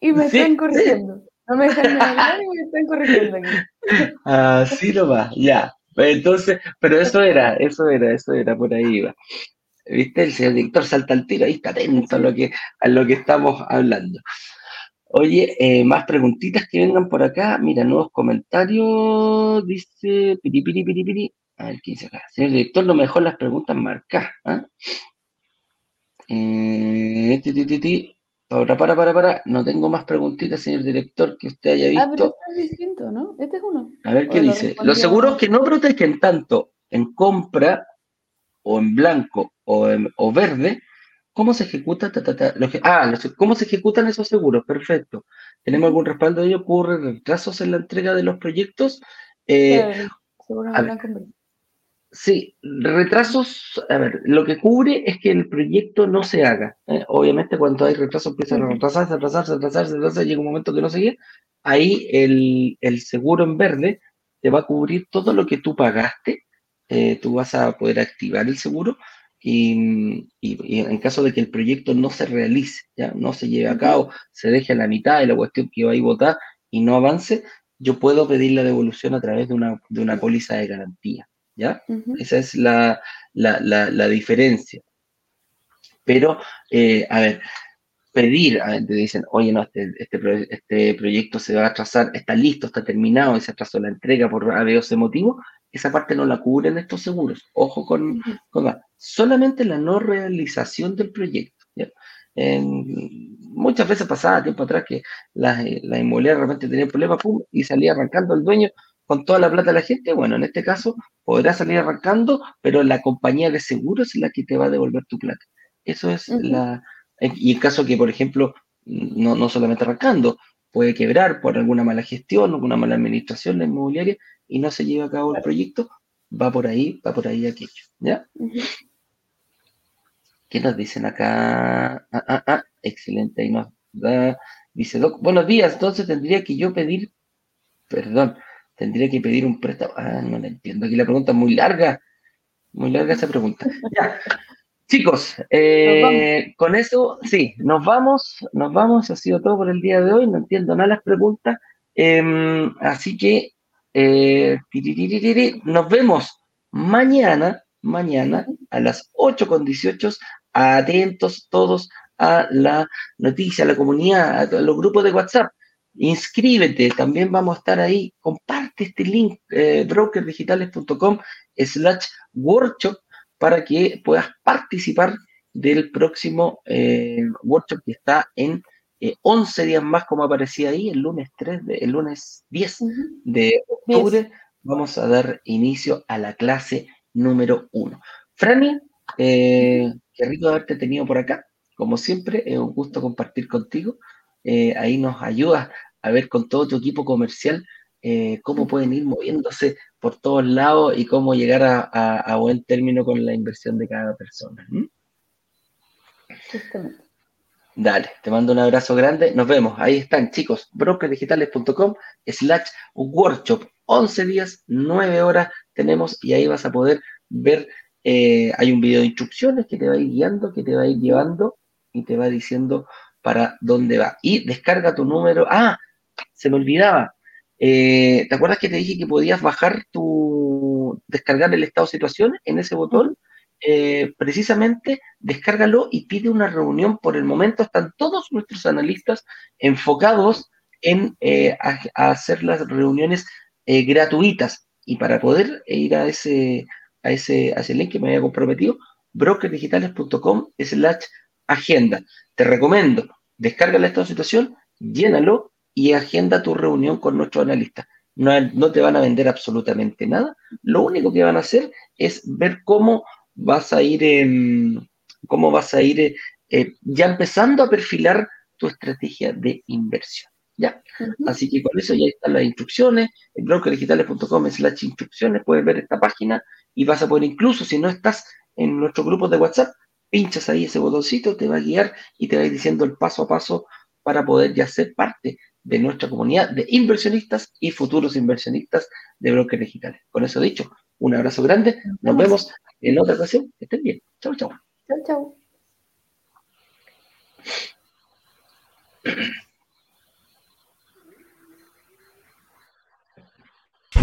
Y me están corrigiendo. No me dejan hablar y me están corrigiendo aquí. Así va, ya. Entonces, pero eso era, eso era, eso era, por ahí iba. ¿Viste? El señor director salta al tiro, ahí está atento a lo que, a lo que estamos hablando. Oye, eh, más preguntitas que vengan por acá. Mira, nuevos comentarios. Dice piri, piri, piri, piri. A ver, ¿qué dice acá? Señor director, lo mejor las preguntas marcadas. ¿ah? Eh, ti, ti, ti, para, para, para, para. No tengo más preguntitas, señor director, que usted haya visto. Ah, pero este es distinto, ¿no? Este es uno. A ver qué dice. Los seguros que no protegen tanto en compra o en blanco o, en, o verde, ¿cómo se ejecuta? ah, ¿cómo se ejecutan esos seguros? Perfecto. ¿Tenemos algún respaldo de ello? ¿Ocurre retrasos en la entrega de los proyectos? Eh, Sí, retrasos, a ver, lo que cubre es que el proyecto no se haga. ¿eh? Obviamente cuando hay retrasos empiezan a retrasarse, retrasarse, retrasarse, retrasarse, llega un momento que no sigue. Ahí el, el, seguro en verde te va a cubrir todo lo que tú pagaste. Eh, tú vas a poder activar el seguro y, y, en caso de que el proyecto no se realice, ya no se lleve a cabo, se deje a la mitad de la cuestión que va a votar y no avance, yo puedo pedir la devolución a través de una, de una póliza de garantía. ¿Ya? Esa es la, diferencia. Pero, eh, a ver, pedir, a ver, te dicen, oye, no, este, este, este, proyecto se va a atrasar, está listo, está terminado, y se atrasó la entrega por ese motivo, esa parte no la cubren estos seguros. Ojo con, solamente la no realización del proyecto. muchas veces pasaba tiempo atrás que la, la inmobiliaria realmente tenía problemas pum, y salía arrancando el dueño con toda la plata de la gente, bueno, en este caso podrá salir arrancando, pero la compañía de seguros es la que te va a devolver tu plata. Eso es la... Y en caso que, por ejemplo, no, no solamente arrancando, puede quebrar por alguna mala gestión, alguna mala administración la inmobiliaria y no se lleva a cabo el proyecto, va por ahí, va por ahí aquello, ¿ya? ¿Qué nos dicen acá? Ah, ah, ah, excelente, ahí nos da, dice Doc, buenos días, entonces tendría que yo pedir, perdón, tendría que pedir un préstamo. Ah, no le entiendo. Aquí la pregunta es muy larga. Muy larga esa pregunta. Ya. Chicos, eh, con eso, sí, nos vamos, nos vamos, ha sido todo por el día de hoy, no entiendo nada las preguntas, em, así que eh, nos vemos mañana, mañana a las 8 con 18, atentos todos a la noticia, a la comunidad, a los grupos de WhatsApp inscríbete, también vamos a estar ahí, comparte este link, eh, brokerdigitales.com slash workshop para que puedas participar del próximo eh, workshop que está en 11 eh, días más, como aparecía ahí, el lunes 3, de, el lunes 10 de octubre, vamos a dar inicio a la clase número 1. Franny, qué rico haberte tenido por acá. Como siempre, es un gusto compartir contigo. ahí nos ayudas a ver con todo tu equipo comercial eh, cómo pueden ir moviéndose por todos lados y cómo llegar a, buen término con la inversión de cada persona. Dale, te mando un abrazo grande. Nos vemos. Ahí están, chicos. brokerdigitales.com slash workshop. 11 días, 9 horas tenemos y ahí vas a poder ver. Eh, hay un video de instrucciones que te va a ir guiando, que te va a ir llevando y te va diciendo para dónde va. Y descarga tu número. Ah, se me olvidaba. Eh, ¿Te acuerdas que te dije que podías bajar tu, descargar el estado de situación en ese botón? Eh, precisamente descárgalo y pide una reunión. Por el momento están todos nuestros analistas enfocados en eh, hacer las reuniones gratuitas. Y para poder ir a ese, a ese, a ese link que me había comprometido, brokerdigitales.com slash agenda. Te recomiendo, descarga esta situación, llénalo y agenda tu reunión con nuestros analistas. No, no, te van a vender absolutamente nada. Lo único que van a hacer es ver cómo vas a ir, en, cómo vas a ir eh, ya empezando a perfilar tu estrategia de inversión. ¿ya? Así que con eso ya están las instrucciones. En brokerdigitales.com slash instrucciones puedes ver esta página y vas a poder incluso, si no estás en nuestro grupo de WhatsApp, pinchas ahí ese botoncito, te va a guiar y te va a ir diciendo el paso a paso para poder ya ser parte de nuestra comunidad de inversionistas y futuros inversionistas de brokers digitales. Con eso dicho, un abrazo grande. Nos vemos en otra ocasión. Que estén bien. Chau, chau. Chau, chau.